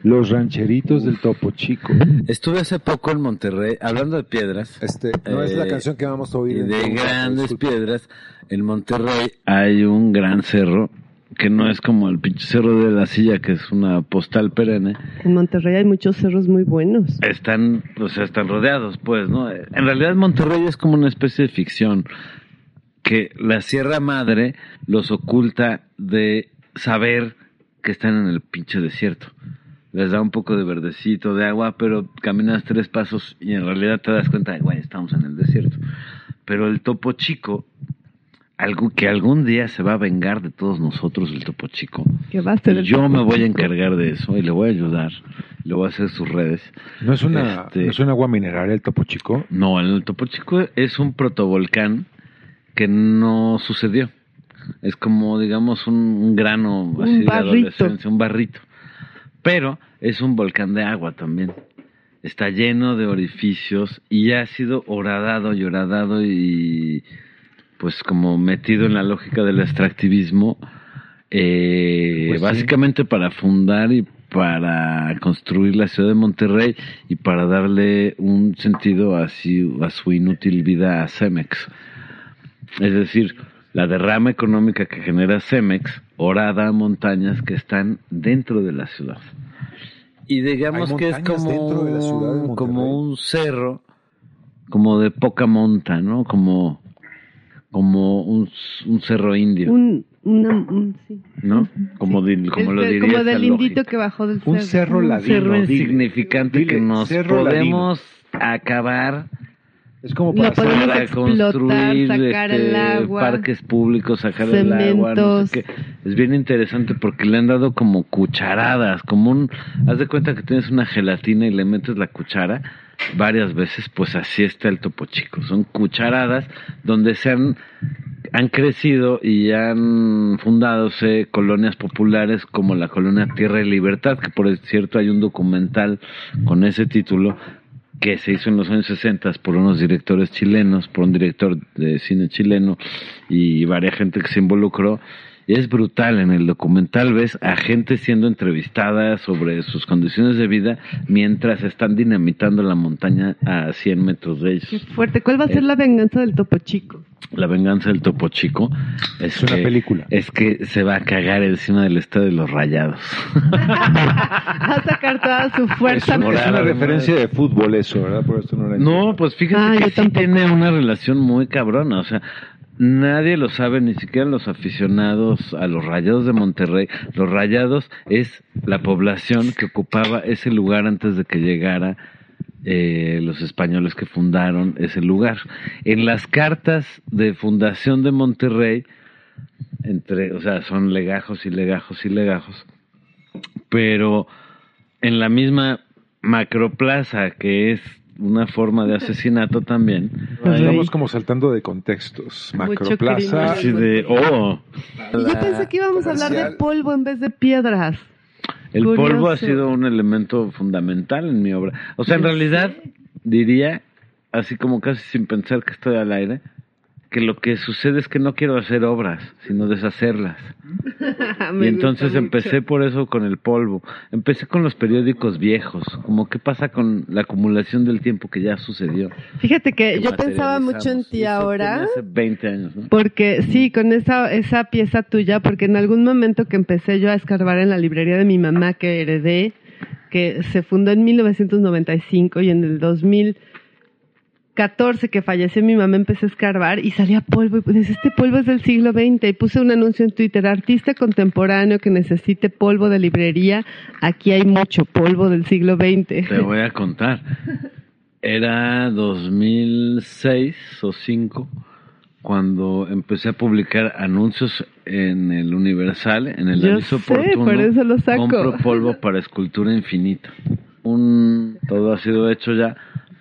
Los rancheritos del Topo Chico. Estuve hace poco en Monterrey, hablando de piedras. Este, no es la eh, canción que vamos a oír. en de caso, grandes piedras. En Monterrey hay un gran cerro que no es como el pinche cerro de la silla, que es una postal perenne. En Monterrey hay muchos cerros muy buenos. Están, o sea, están rodeados, pues, ¿no? En realidad Monterrey es como una especie de ficción que la Sierra Madre los oculta de saber que están en el pinche desierto. Les da un poco de verdecito, de agua, pero caminas tres pasos y en realidad te das cuenta de, güey, estamos en el desierto. Pero el topo chico, algo que algún día se va a vengar de todos nosotros, el topo chico. Que va a ser Y el yo Topo me voy a encargar de eso y le voy a ayudar. Le voy a hacer sus redes. ¿No es, una, Este- ¿no es un agua mineral el Topo Chico? No, el Topo Chico es un protovolcán que no sucedió. Es como, digamos, un, un grano Un así de barrito. adolescencia, un barrito. Pero es un volcán de agua también. Está lleno de orificios y ya ha sido horadado y horadado y pues como metido en la lógica del extractivismo, eh, Pues sí. básicamente para fundar y para construir la ciudad de Monterrey y para darle un sentido así a su inútil vida a Cemex. Es decir, la derrama económica que genera Cemex horada montañas que están dentro de la ciudad. Y digamos que es como, de la de como un cerro, como de poca monta, ¿no? Como, como un, un cerro indio, Un, una, un- sí. ¿no? Como, di- como El lo diría como del indito lógica. que bajó del Un cerro Un ladino, cerro en- dile. Que nos cerro podemos acabar Es como para explotar, construir sacar el este, agua, parques públicos, sacar el agua, no cementos. sé. Es bien interesante porque le han dado como cucharadas, como un, haz de cuenta que tienes una gelatina y le metes la cuchara varias veces, pues así está el topo chico. Son cucharadas donde se han han crecido y han fundadose colonias populares como la colonia Tierra y Libertad, que por cierto hay un documental con ese título que se hizo en los años 60 por unos directores chilenos, por un director de cine chileno y varias gente que se involucró. Y es brutal, en el documental ves a gente siendo entrevistada sobre sus condiciones de vida mientras están dinamitando la montaña a 100 metros de ellos. Qué fuerte. ¿Cuál va a ser Eh, la venganza del topo chico? La venganza del Topo Chico es, Es una que- película. Es que se va a cagar encima del estadio de los Rayados. Va a sacar toda su Es fuerza. una, es una referencia de fútbol eso, ¿verdad? Por eso no la. No, pues fíjate Ah, que sí tiene una relación muy cabrona, o sea, nadie lo sabe, ni siquiera los aficionados a los Rayados de Monterrey. Los Rayados es la población que ocupaba ese lugar antes de que llegara eh, los españoles que fundaron ese lugar. En las cartas de fundación de Monterrey, entre, o sea, son legajos y legajos y legajos, pero en la misma macroplaza que es una forma de asesinato también. Estamos como saltando de contextos. Macroplaza. Así de, oh, Y yo pensé que íbamos a hablar de polvo en vez de piedras. el Curioso. polvo ha sido un elemento fundamental en mi obra. O sea, en ¿En realidad diría, así como casi sin pensar que estoy al aire, que lo que sucede es que no quiero hacer obras, sino deshacerlas. Y entonces empecé mucho. por eso con el polvo. Empecé con los periódicos viejos, como qué pasa con la acumulación del tiempo que ya sucedió. Fíjate que que yo pensaba mucho en ti ahora. Hace 20 años, ¿no? Porque sí, con esa, esa pieza tuya, porque en algún momento que empecé yo a escarbar en la librería de mi mamá que heredé, que se fundó en 1995 y en el 2014 que falleció mi mamá empecé a escarbar y salía polvo y pues este polvo es del siglo XX y puse un anuncio en Twitter, artista contemporáneo que necesite polvo de librería, aquí hay mucho polvo del siglo XX. Te voy a contar. Era 2006 o 5 cuando empecé a publicar anuncios en el Universal, en el Yo aviso sé, oportuno. por eso lo saco. Compro polvo para escultura infinita. Un todo ha sido hecho ya,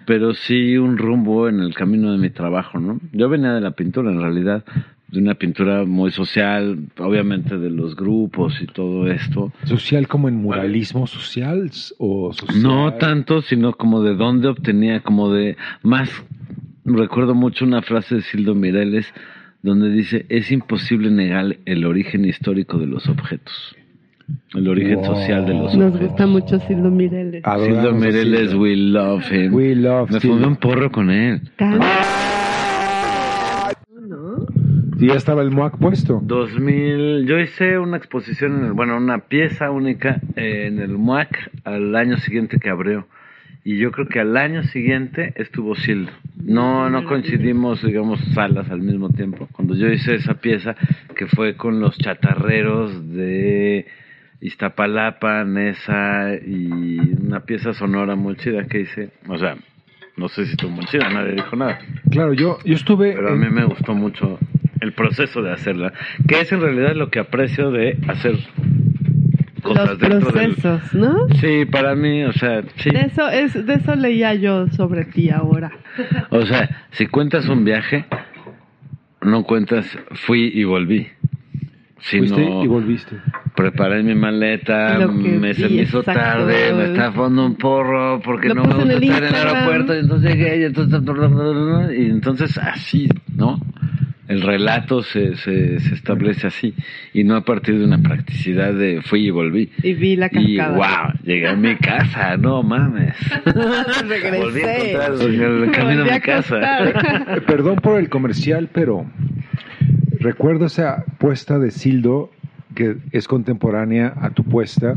pero sí un rumbo en el camino de mi trabajo, ¿no? Yo venía de la pintura en realidad. de una pintura muy social, obviamente de los grupos y todo esto. ¿Social como en muralismo social o social? No tanto, sino como de dónde obtenía, como de más. Recuerdo mucho una frase de Sildo Mireles donde dice, es imposible negar el origen histórico de los objetos. El origen social de los Nos gusta mucho Sildo Mireles. Sildo Mireles, we love him. We love Me fumé un porro con él. Y ya estaba el MOAC puesto. 2000, yo hice una exposición, en el, bueno, una pieza única en el MOAC al año siguiente que abrió. Y yo creo que al año siguiente estuvo Sildo. No, no coincidimos, digamos, salas al mismo tiempo. Cuando yo hice esa pieza, que fue con los chatarreros de Iztapalapa, Nesa, y una pieza sonora muy chida que hice. O sea, no sé si estuvo muy chida, nadie dijo nada. Claro, yo, yo estuve... Pero a mí me gustó mucho el proceso de hacerla, que es en realidad lo que aprecio de hacer cosas Los procesos, ¿no? Sí, para mí, o sea, sí. De eso, es, de eso leía yo sobre ti ahora. O sea, si cuentas un viaje, no cuentas fui y volví. Fuiste y volviste. Preparé mi maleta, me se me hizo tarde, me estaba fumando un porro porque no me gusta estar en el aeropuerto, y entonces llegué y entonces, y entonces así, ¿no? el relato se, se, se, establece así y no a partir de una practicidad de fui y volví. Y vi la cascada. Y wow, llegué a mi casa, no mames. Regresé. Volví a encontrar el camino a mi casa. Perdón por el comercial, pero recuerdo esa puesta de Sildo que es contemporánea a tu puesta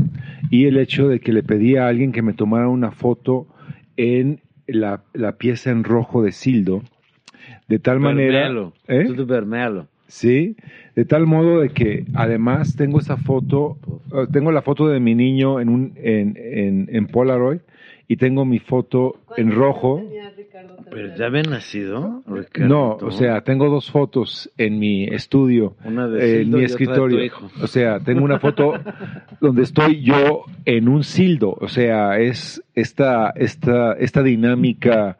y el hecho de que le pedí a alguien que me tomara una foto en la, la pieza en rojo de Sildo de tal manera... ¿eh? Sí, de tal modo de que además tengo esa foto, eh, tengo la foto de mi niño en, un, en, en, en Polaroid y tengo mi foto en rojo. ¿Pero ya había nacido? No, o sea, tengo dos fotos en mi estudio, en mi escritorio. O sea, tengo una foto donde estoy yo en un sildo. O sea, es esta, esta, esta dinámica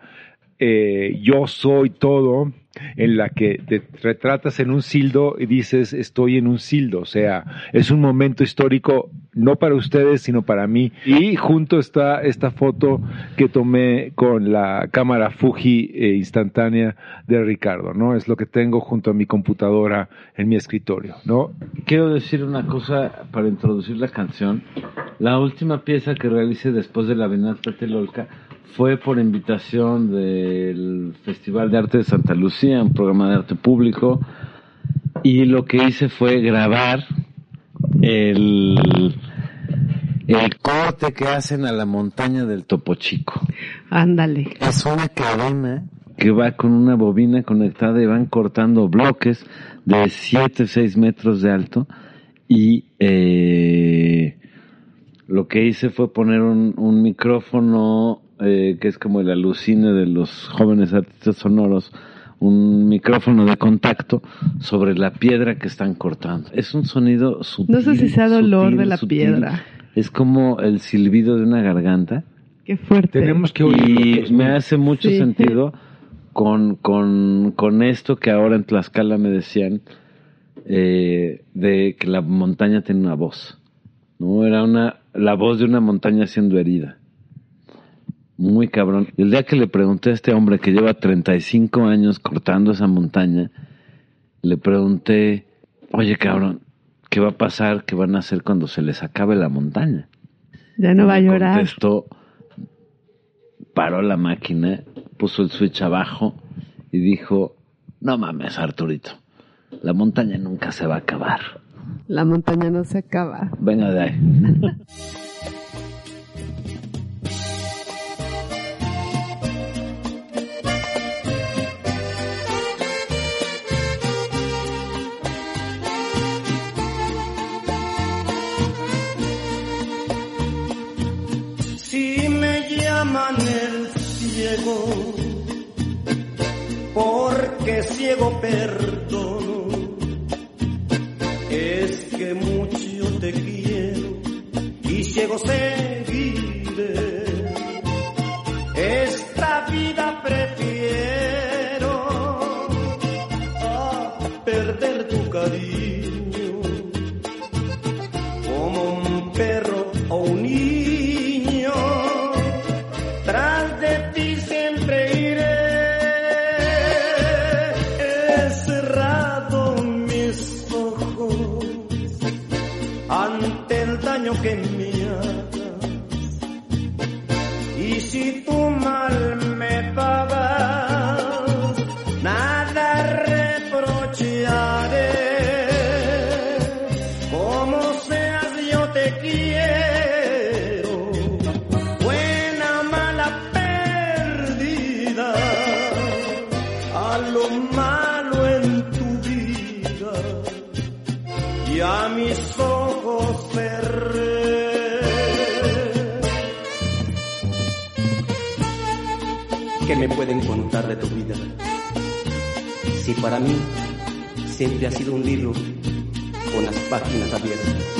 eh, yo soy todo, en la que te retratas en un sildo y dices estoy en un sildo, o sea, es un momento histórico no para ustedes, sino para mí. Y junto está esta foto que tomé con la cámara Fuji eh, instantánea de Ricardo, ¿no? Es lo que tengo junto a mi computadora en mi escritorio, ¿no? Quiero decir una cosa para introducir la canción. La última pieza que realicé después de la Venata Telolca fue por invitación del Festival de Arte de Santa Lucía, un programa de arte público, y lo que hice fue grabar el, el corte que hacen a la montaña del Topo Chico. Ándale. Es una cadena que va con una bobina conectada y van cortando bloques de 7 o 6 metros de alto y eh, lo que hice fue poner un, un micrófono eh, que es como el alucine de los jóvenes artistas sonoros, un micrófono de contacto sobre la piedra que están cortando. Es un sonido sutil. No sé si sea dolor de la piedra. Es como el silbido de una garganta. Qué fuerte. Tenemos que Y me hace mucho sentido con, con, con esto que ahora en Tlaxcala me decían eh, de que la montaña tiene una voz. No era una la voz de una montaña siendo herida muy cabrón. El día que le pregunté a este hombre que lleva 35 años cortando esa montaña, le pregunté, oye cabrón, ¿qué va a pasar? ¿Qué van a hacer cuando se les acabe la montaña? Ya no va a llorar. Contestó, paró la máquina, puso el switch abajo y dijo, no mames Arturito, la montaña nunca se va a acabar. La montaña no se acaba. Venga de ahí. porque ciego perdono. Es que mucho te quiero y ciego seguiré. Y a mis ojos cerré. ¿Qué me pueden contar de tu vida? Si para mí siempre ha sido un libro con las páginas abiertas.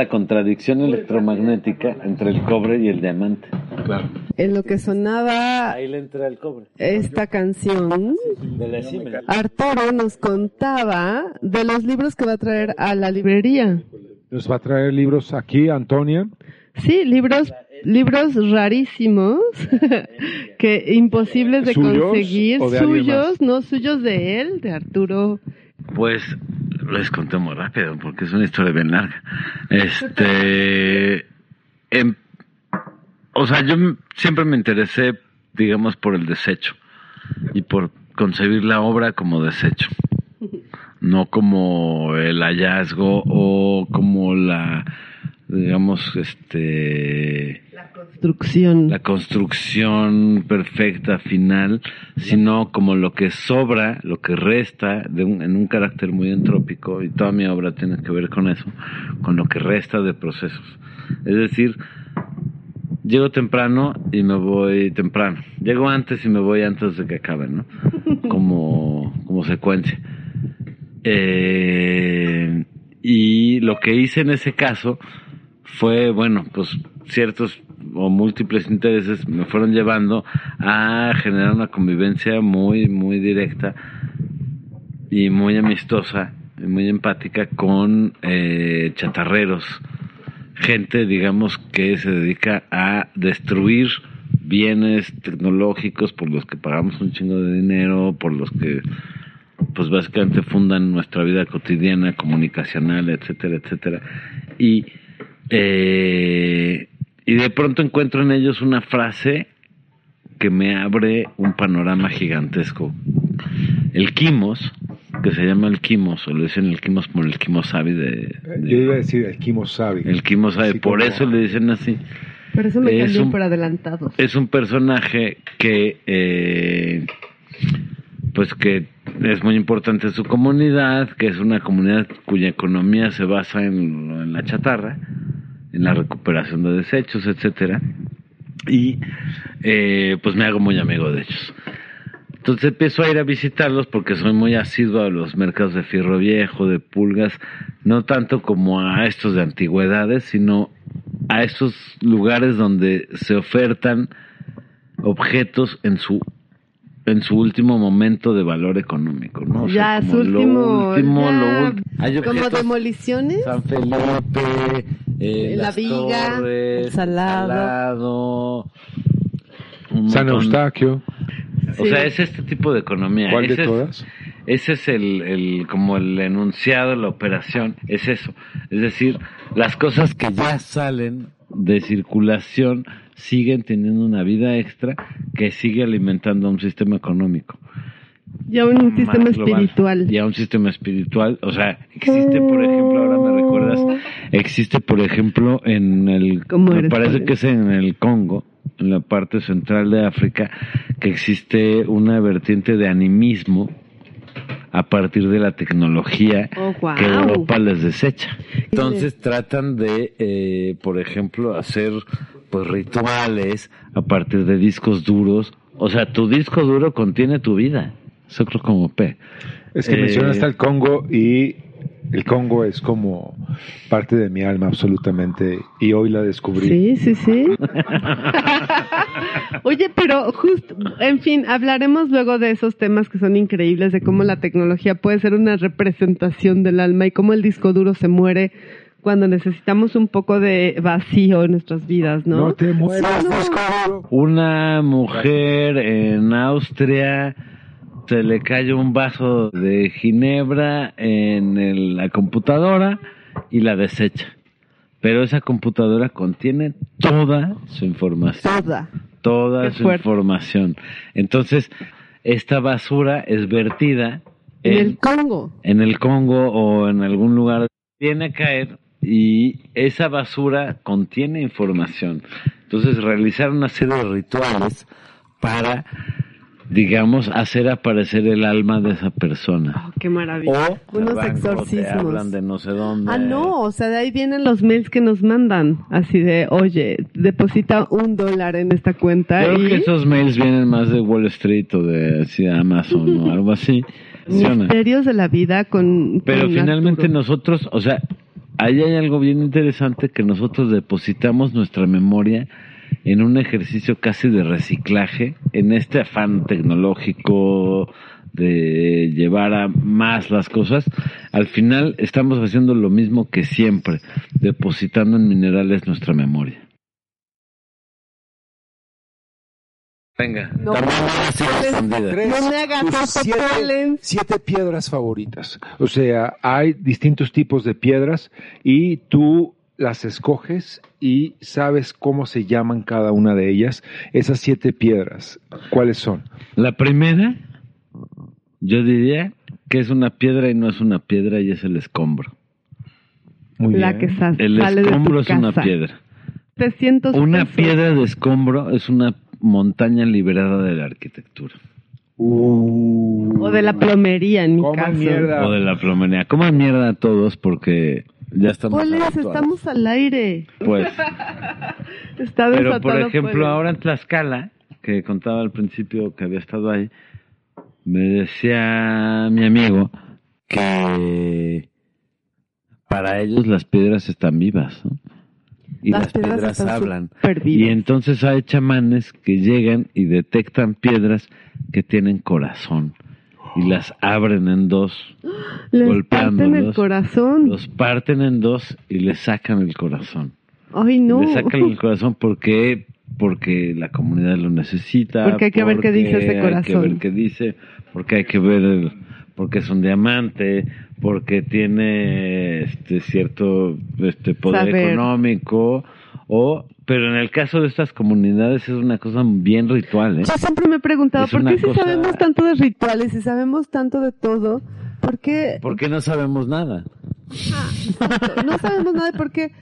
La contradicción electromagnética entre el cobre y el diamante. Claro. En lo que sonaba Ahí le entra el cobre. esta canción, De la Siemens. Arturo nos contaba de los libros que va a traer a la librería. Nos va a traer libros aquí, Antonia. Sí, libros libros rarísimos que imposibles de ¿Suyos conseguir, o de suyos, no suyos de él, de Arturo. Pues les conté muy rápido porque es una historia bien larga. Este, em- o sea, yo siempre me interesé, digamos, por el desecho y por concebir la obra como desecho, no como el hallazgo o como la, digamos, este, Construcción. la construcción perfecta final, sino como lo que sobra, lo que resta de un- en un carácter muy entrópico, y toda mi obra tiene que ver con eso, con lo que resta de procesos. Es decir, llego temprano y me voy temprano. Llego antes y me voy antes de que acabe, ¿no? Como, como secuencia. Eh, y lo que hice en ese caso fue, bueno, pues ciertos o múltiples intereses me fueron llevando a generar una convivencia muy, muy directa y muy amistosa y muy empática con eh, chatarreros, gente, digamos, que se dedica a destruir bienes tecnológicos por los que pagamos un chingo de dinero, por los que pues básicamente fundan nuestra vida cotidiana, comunicacional, etcétera, etcétera. Y, eh, y de pronto encuentro en ellos una frase que me abre un panorama gigantesco. El quimos, que se llama el quimos, o le dicen el quimos por el quimosabi de, de- Yo iba a decir el kimosabi. el quimosabi, por como- eso le dicen así. Por eso me Es cambió un- por adelantado. Es un personaje que, eh, pues que es muy importante en su comunidad, que es una comunidad cuya economía se basa en, en la chatarra, en la recuperación de desechos, etcétera. Y eh, pues me hago muy amigo de ellos. Entonces empiezo a ir a visitarlos porque soy muy asiduo a los mercados de fierro viejo, de pulgas, no tanto como a estos de antigüedades, sino a esos lugares donde se ofertan objetos en su en su último momento de valor económico, ¿no? O sea, ya, como su último. lo último, ya, lo como objetos- demoliciones. San Felipe, eh, La Las Viga, Torres, el Salado. Salado, San. Eustaquio. O Sí. sea, es este tipo de economía. ¿Cuál de Ese es- todas? ese es el, el, como el enunciado, la operación, es eso. Es decir, las cosas que ya salen de circulación siguen teniendo una vida extra que sigue alimentando a un sistema económico. Ya un sistema global. espiritual. Y a un sistema espiritual. O sea, existe, por ejemplo, ahora me recuerdas, existe, por ejemplo, en el, ¿Cómo me eres, parece que es en el Congo, en la parte central de África, que existe una vertiente de animismo a partir de la tecnología Oh, que Europa les desecha. Entonces tratan de, eh, por ejemplo, hacer pues rituales a partir de discos duros. O sea, tu disco duro contiene tu vida. Eso creo como P. Es que Eh, mencionaste el Congo y el Congo es como parte de mi alma absolutamente y hoy la descubrí. Sí, sí, sí. Oye, pero justo, en fin, hablaremos luego de esos temas que son increíbles, de cómo la tecnología puede ser una representación del alma y cómo el disco duro se muere cuando necesitamos un poco de vacío en nuestras vidas, ¿no? No te mueras, No, no. disco duro. Una mujer en Austria se le cae un vaso de ginebra en el- la computadora y la desecha. Pero esa computadora contiene toda su información. Toda. Toda su información. Entonces, esta basura es vertida En en, el Congo. en el Congo o en algún lugar. Viene a caer y esa basura contiene información. Entonces, realizar una serie de rituales para, digamos, hacer aparecer el alma de esa persona. Oh, qué maravilla. O Unos te van- o te exorcismos. hablan de no sé dónde. Ah, no, o sea, de ahí vienen los mails que nos mandan, así de, oye, deposita un dólar en esta cuenta Creo y que esos mails vienen más de Wall Street o de, así, de Amazon o algo así. Misterios de la vida con... Pero con finalmente Arturo. nosotros, o sea, ahí hay algo bien interesante que nosotros depositamos nuestra memoria en un ejercicio casi de reciclaje, en este afán tecnológico de llevar a más las cosas, al final estamos haciendo lo mismo que siempre, depositando en minerales nuestra memoria. Venga, No. Tres, No me hagas tus caso, siete, siete piedras favoritas. O sea, hay distintos tipos de piedras y tú las escoges y sabes cómo se llaman cada una de ellas. Esas siete piedras, ¿cuáles son? La primera, yo diría que es una piedra y no es una piedra y es el escombro. Muy La bien. que sa- El sale de tu escombro es una piedra. 300 Una pesos. piedra de escombro es una montaña liberada de la arquitectura Uh. O de la plomería, en mi caso. mierda. o de la plomería. Coman mierda a todos porque ya estamos estamos al aire. Pues, Está pero por ejemplo, Poles. ahora en Tlaxcala, que contaba al principio que había estado ahí, me decía mi amigo que para ellos las piedras están vivas, ¿no? Y las, piedras, hablan. Y entonces hay chamanes que llegan y detectan piedras que tienen corazón y las abren en dos, Les golpeándolos, parten el corazón. los parten en dos y les sacan el corazón. Ay, no. Le sacan el corazón porque porque la comunidad lo necesita. Porque hay que ver qué dice ese Hay que corazón. ver qué dice, porque hay que ver el, porque es un diamante, porque tiene este cierto este poder Saber. económico o pero en el caso de estas comunidades es una cosa bien ritual, ¿eh? Yo siempre me he preguntado, Es ¿por qué si cosa- sabemos tanto de rituales y sabemos tanto de todo? ¿Por qué ¿Por qué no sabemos nada? no sabemos nada de por qué?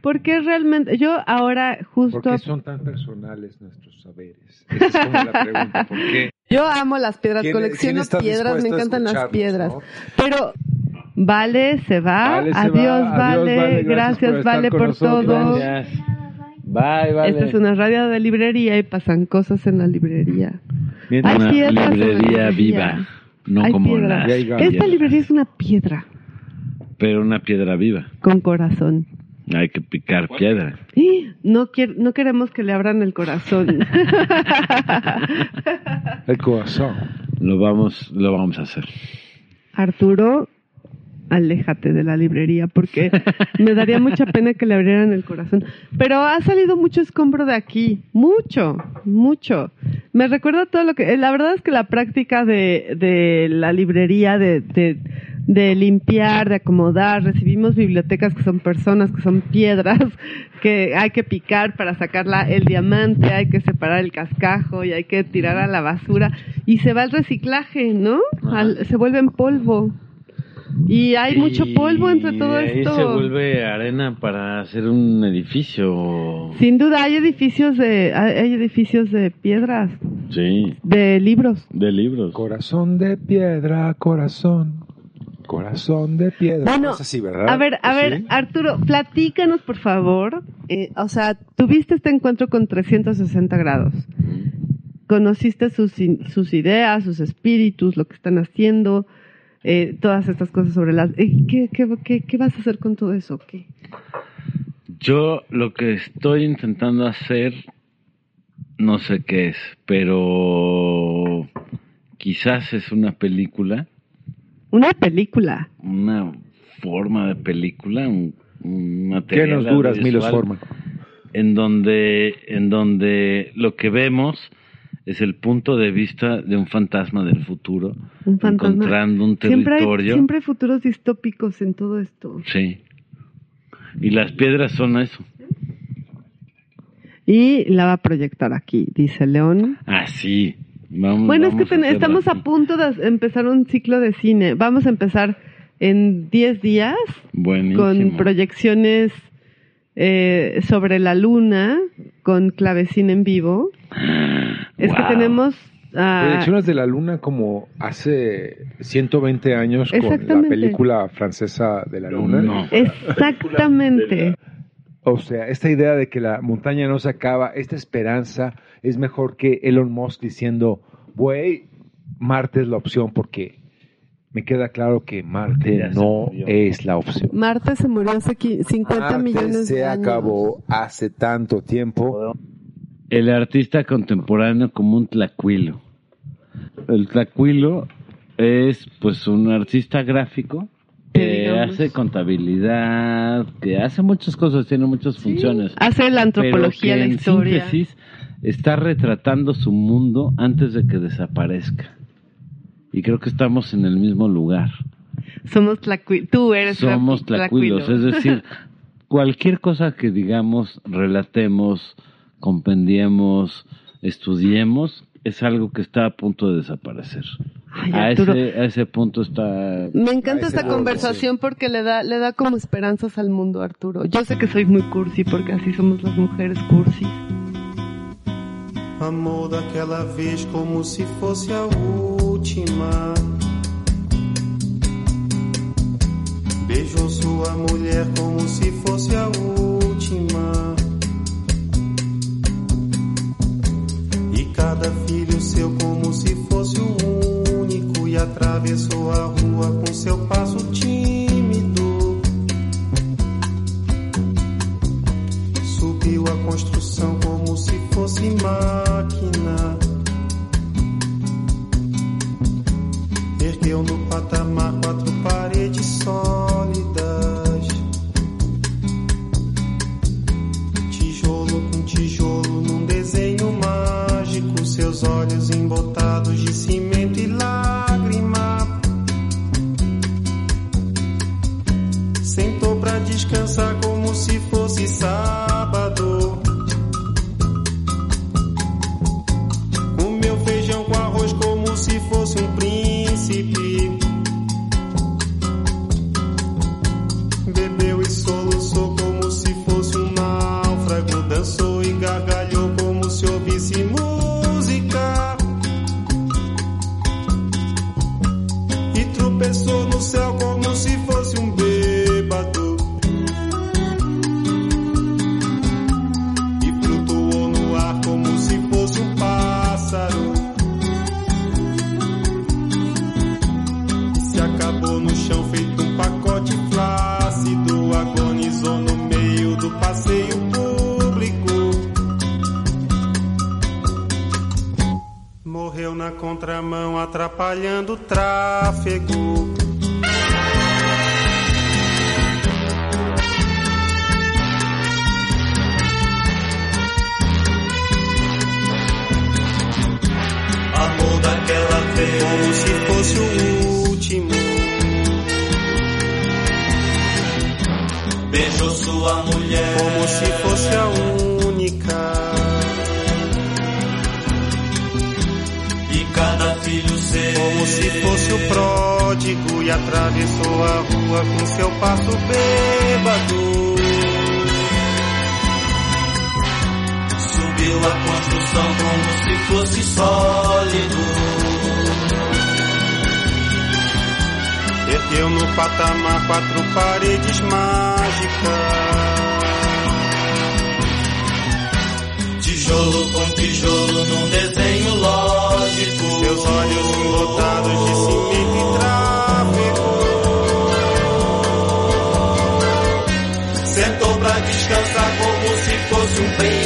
¿Por qué realmente? Yo ahora justo... ¿Por qué son tan personales nuestros saberes? Esa es como la pregunta. ¿Por qué? Yo amo las piedras, ¿Quién- colecciono quién piedras, me encantan las piedras. no? Pero Vale se va, Vale, se adiós va. Adiós, Vale, Vale, gracias por Vale por nosotros. todo. Gracias. Bye, vale. Esta es una radio de librería y pasan cosas en la librería. Mientras- Hay una piedras la librería librería. viva, no Hay como piedras. las. Esta librería es una piedra pero una piedra viva. con corazón. Hay que picar piedra. No, no queremos que le abran el corazón. El corazón. Lo vamos, lo vamos a hacer. Arturo, aléjate de la librería porque me daría mucha pena que le abrieran el corazón. Pero ha salido mucho escombro de aquí, mucho, mucho. Me recuerda todo lo que... La verdad es que la práctica de, de la librería, de, de, de limpiar, de acomodar, recibimos bibliotecas que son personas, que son piedras, que hay que picar para sacar la- el diamante, hay que separar el cascajo y hay que tirar a la basura. Y se va al reciclaje, ¿no? Al- se vuelve en polvo. Y hay mucho polvo entre todo y ahí esto. se vuelve arena para hacer un edificio. Sin duda hay edificios de hay edificios de piedras. Sí. De libros. De libros. Corazón de piedra, corazón. Corazón de piedra. Bueno, a ver, a ver, Arturo, platícanos por favor. Eh, o sea, tuviste este encuentro con 360 grados. Conociste sus, sus ideas, sus espíritus, lo que están haciendo, eh, todas estas cosas sobre las... Eh, ¿qué, qué, qué, vas a hacer con todo eso? ¿Qué? Yo lo que estoy intentando hacer, no sé qué es, pero quizás es una película una película. Una forma de película, un, material. ¿Qué nos duras, Milos Forman? En donde, en donde lo que vemos es el punto de vista de un fantasma del futuro, un fantasma. encontrando un territorio. Siempre hay, futuros distópicos en todo esto. Sí. Y las piedras son eso. Y la va a proyectar aquí, dice León. Ah, sí bueno, es que estamos a punto de empezar un ciclo de cine. Vamos a empezar en 10 días con proyecciones eh, sobre la luna con clavecín en vivo. Es que tenemos Proyecciones de la luna como hace 120 años con la película francesa de la luna. Exactamente. O sea, esta idea de que la montaña no se acaba, esta esperanza es mejor que Elon Musk diciendo, güey, Marte es la opción porque me queda claro que Marte no es la opción. Marte se murió hace 50 millones de años. se acabó hace tanto tiempo. El artista contemporáneo como un tlacuilo. El tlacuilo es pues un artista gráfico que hace contabilidad, que hace muchas cosas, tiene muchas funciones. Hace la antropología, la historia. En síntesis, está retratando su mundo antes de que desaparezca. Y creo que estamos en el mismo lugar. Somos tlacuilos. Tú eres Somos tlacuilos. Es decir, cualquier cosa que digamos, relatemos, compendiemos, estudiemos, es algo que está a punto de desaparecer. a, ese, punto está. Me encanta esta conversación porque le da, le da como esperanzas al mundo, Arturo. Yo sé que soy muy cursi porque así somos las mujeres cursis. Amou daquela vez como se fosse a última. Beijou sua mulher como Ergueu no patamar quatro paredes mágicas. Tijolo com tijolo num desenho lógico. Seus olhos lotados de cimento e tráfego. Sentou pra descansar como se fosse um príncipe.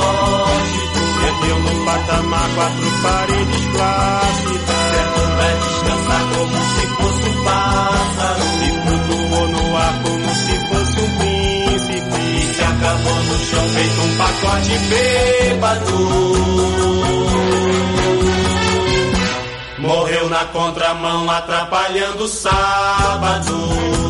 lógico. Perdeu no patamar quatro paredes plásticas. Certo pra descansar como se fosse um pássaro. E flutuou no ar como se fosse um príncipe. E se acabou no chão feito um pacote bêbado. Morreu na contramão atrapalhando o sábado.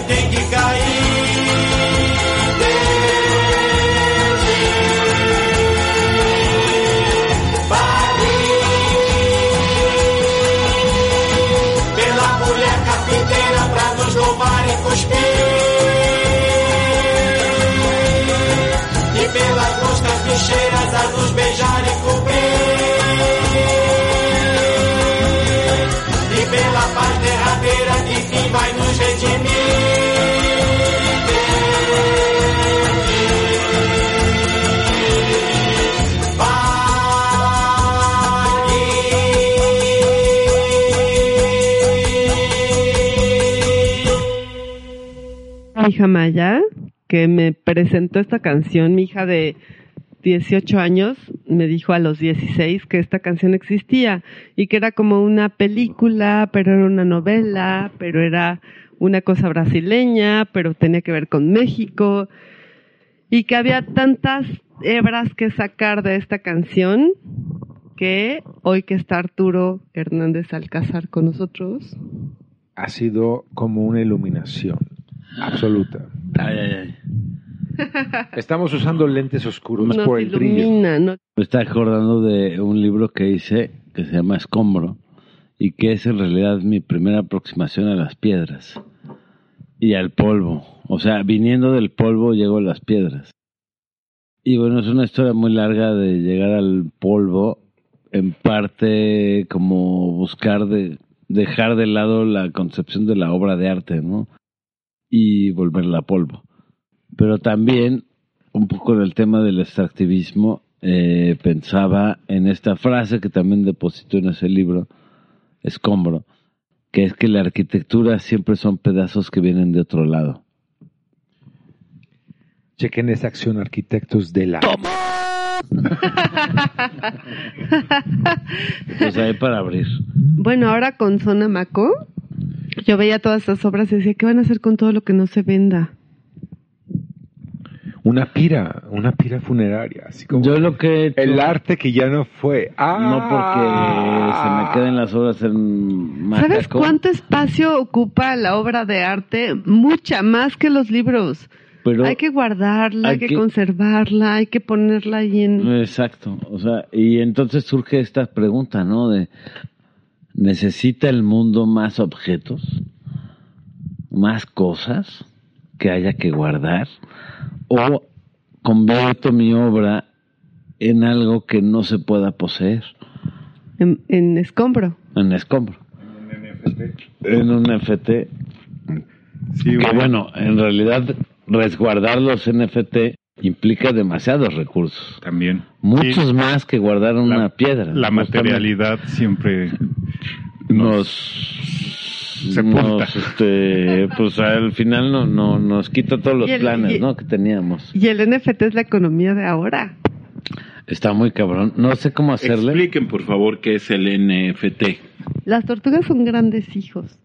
hija Maya, que me presentó esta canción, mi hija de 18 años, me dijo a los 16 que esta canción existía y que era como una película, pero era una novela, pero era una cosa brasileña, pero tenía que ver con México y que había tantas hebras que sacar de esta canción que hoy que está Arturo Hernández Alcázar con nosotros, Ha sido como una iluminación absoluta. Ay, ay, ay. Estamos usando lentes oscuros nos por el brillo. ilumina, ¿no? Me está acordando de un libro que hice que se llama Escombro y que es en realidad mi primera aproximación a las piedras y al polvo. O sea, viniendo del polvo llego a las piedras. Y bueno, es una historia muy larga de llegar al polvo, en parte como buscar de dejar de lado la concepción de la obra de arte, ¿no? Y volverla polvo. Pero también, un poco en el tema del extractivismo, eh, pensaba en esta frase que también depositó en ese libro, Escombro, que es que la arquitectura siempre son pedazos que vienen de otro lado. Chequen esa acción arquitectos de la... pues ahí para abrir. Bueno, ahora con Zona Maco, yo veía todas estas obras y decía, ¿qué van a hacer con todo lo que no se venda? Una pira, una pira funeraria, así como Yo lo que he hecho- el arte que ya no fue. Ah, No porque se me queden las obras en Macaco. ¿Sabes cuánto espacio ocupa la obra de arte? Mucha más que los libros. Pero, hay que guardarla, hay hay que, que- conservarla, hay que ponerla ahí en... Exacto, o sea, y entonces surge esta pregunta, ¿no? De, ¿necesita el mundo más objetos? ¿Más cosas que haya que guardar? ¿O convierto mi obra en algo que no se pueda poseer? en, en escombro. En escombro. En un NFT. Sí, Que bueno, en realidad resguardar los NFT implica demasiados recursos. también. Muchos Sí, más que guardar una la, piedra. La Justamente materialidad siempre nos. Nos, este, pues al final no, no nos quita todos los Y el- planes y- ¿no? que teníamos Y el NFT es la economía de ahora. está muy cabrón no sé cómo hacerle Expliquen, por favor, qué es el NFT. Las tortugas son grandes hijos.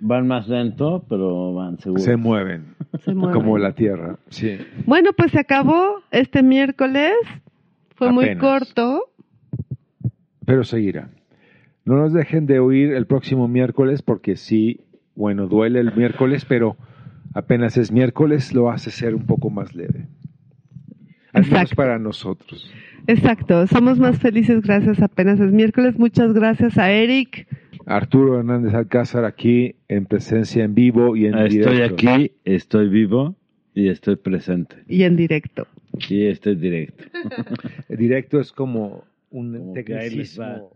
van más lento pero van seguro se mueven, Se mueven. como la tierra. Sí. Bueno, pues se acabó este miércoles. Fue muy Apenas. corto. pero seguirá. No nos dejen de oír el próximo miércoles porque sí, bueno, duele el miércoles, pero apenas es miércoles lo hace ser un poco más leve. Al menos Exacto. para nosotros. Exacto, somos más felices gracias apenas es miércoles. Muchas gracias a Eric. Arturo Hernández Alcázar aquí en presencia en vivo y en estoy directo. aquí estoy vivo y estoy presente y en directo. y estoy directo El directo es como un Como tecnicismo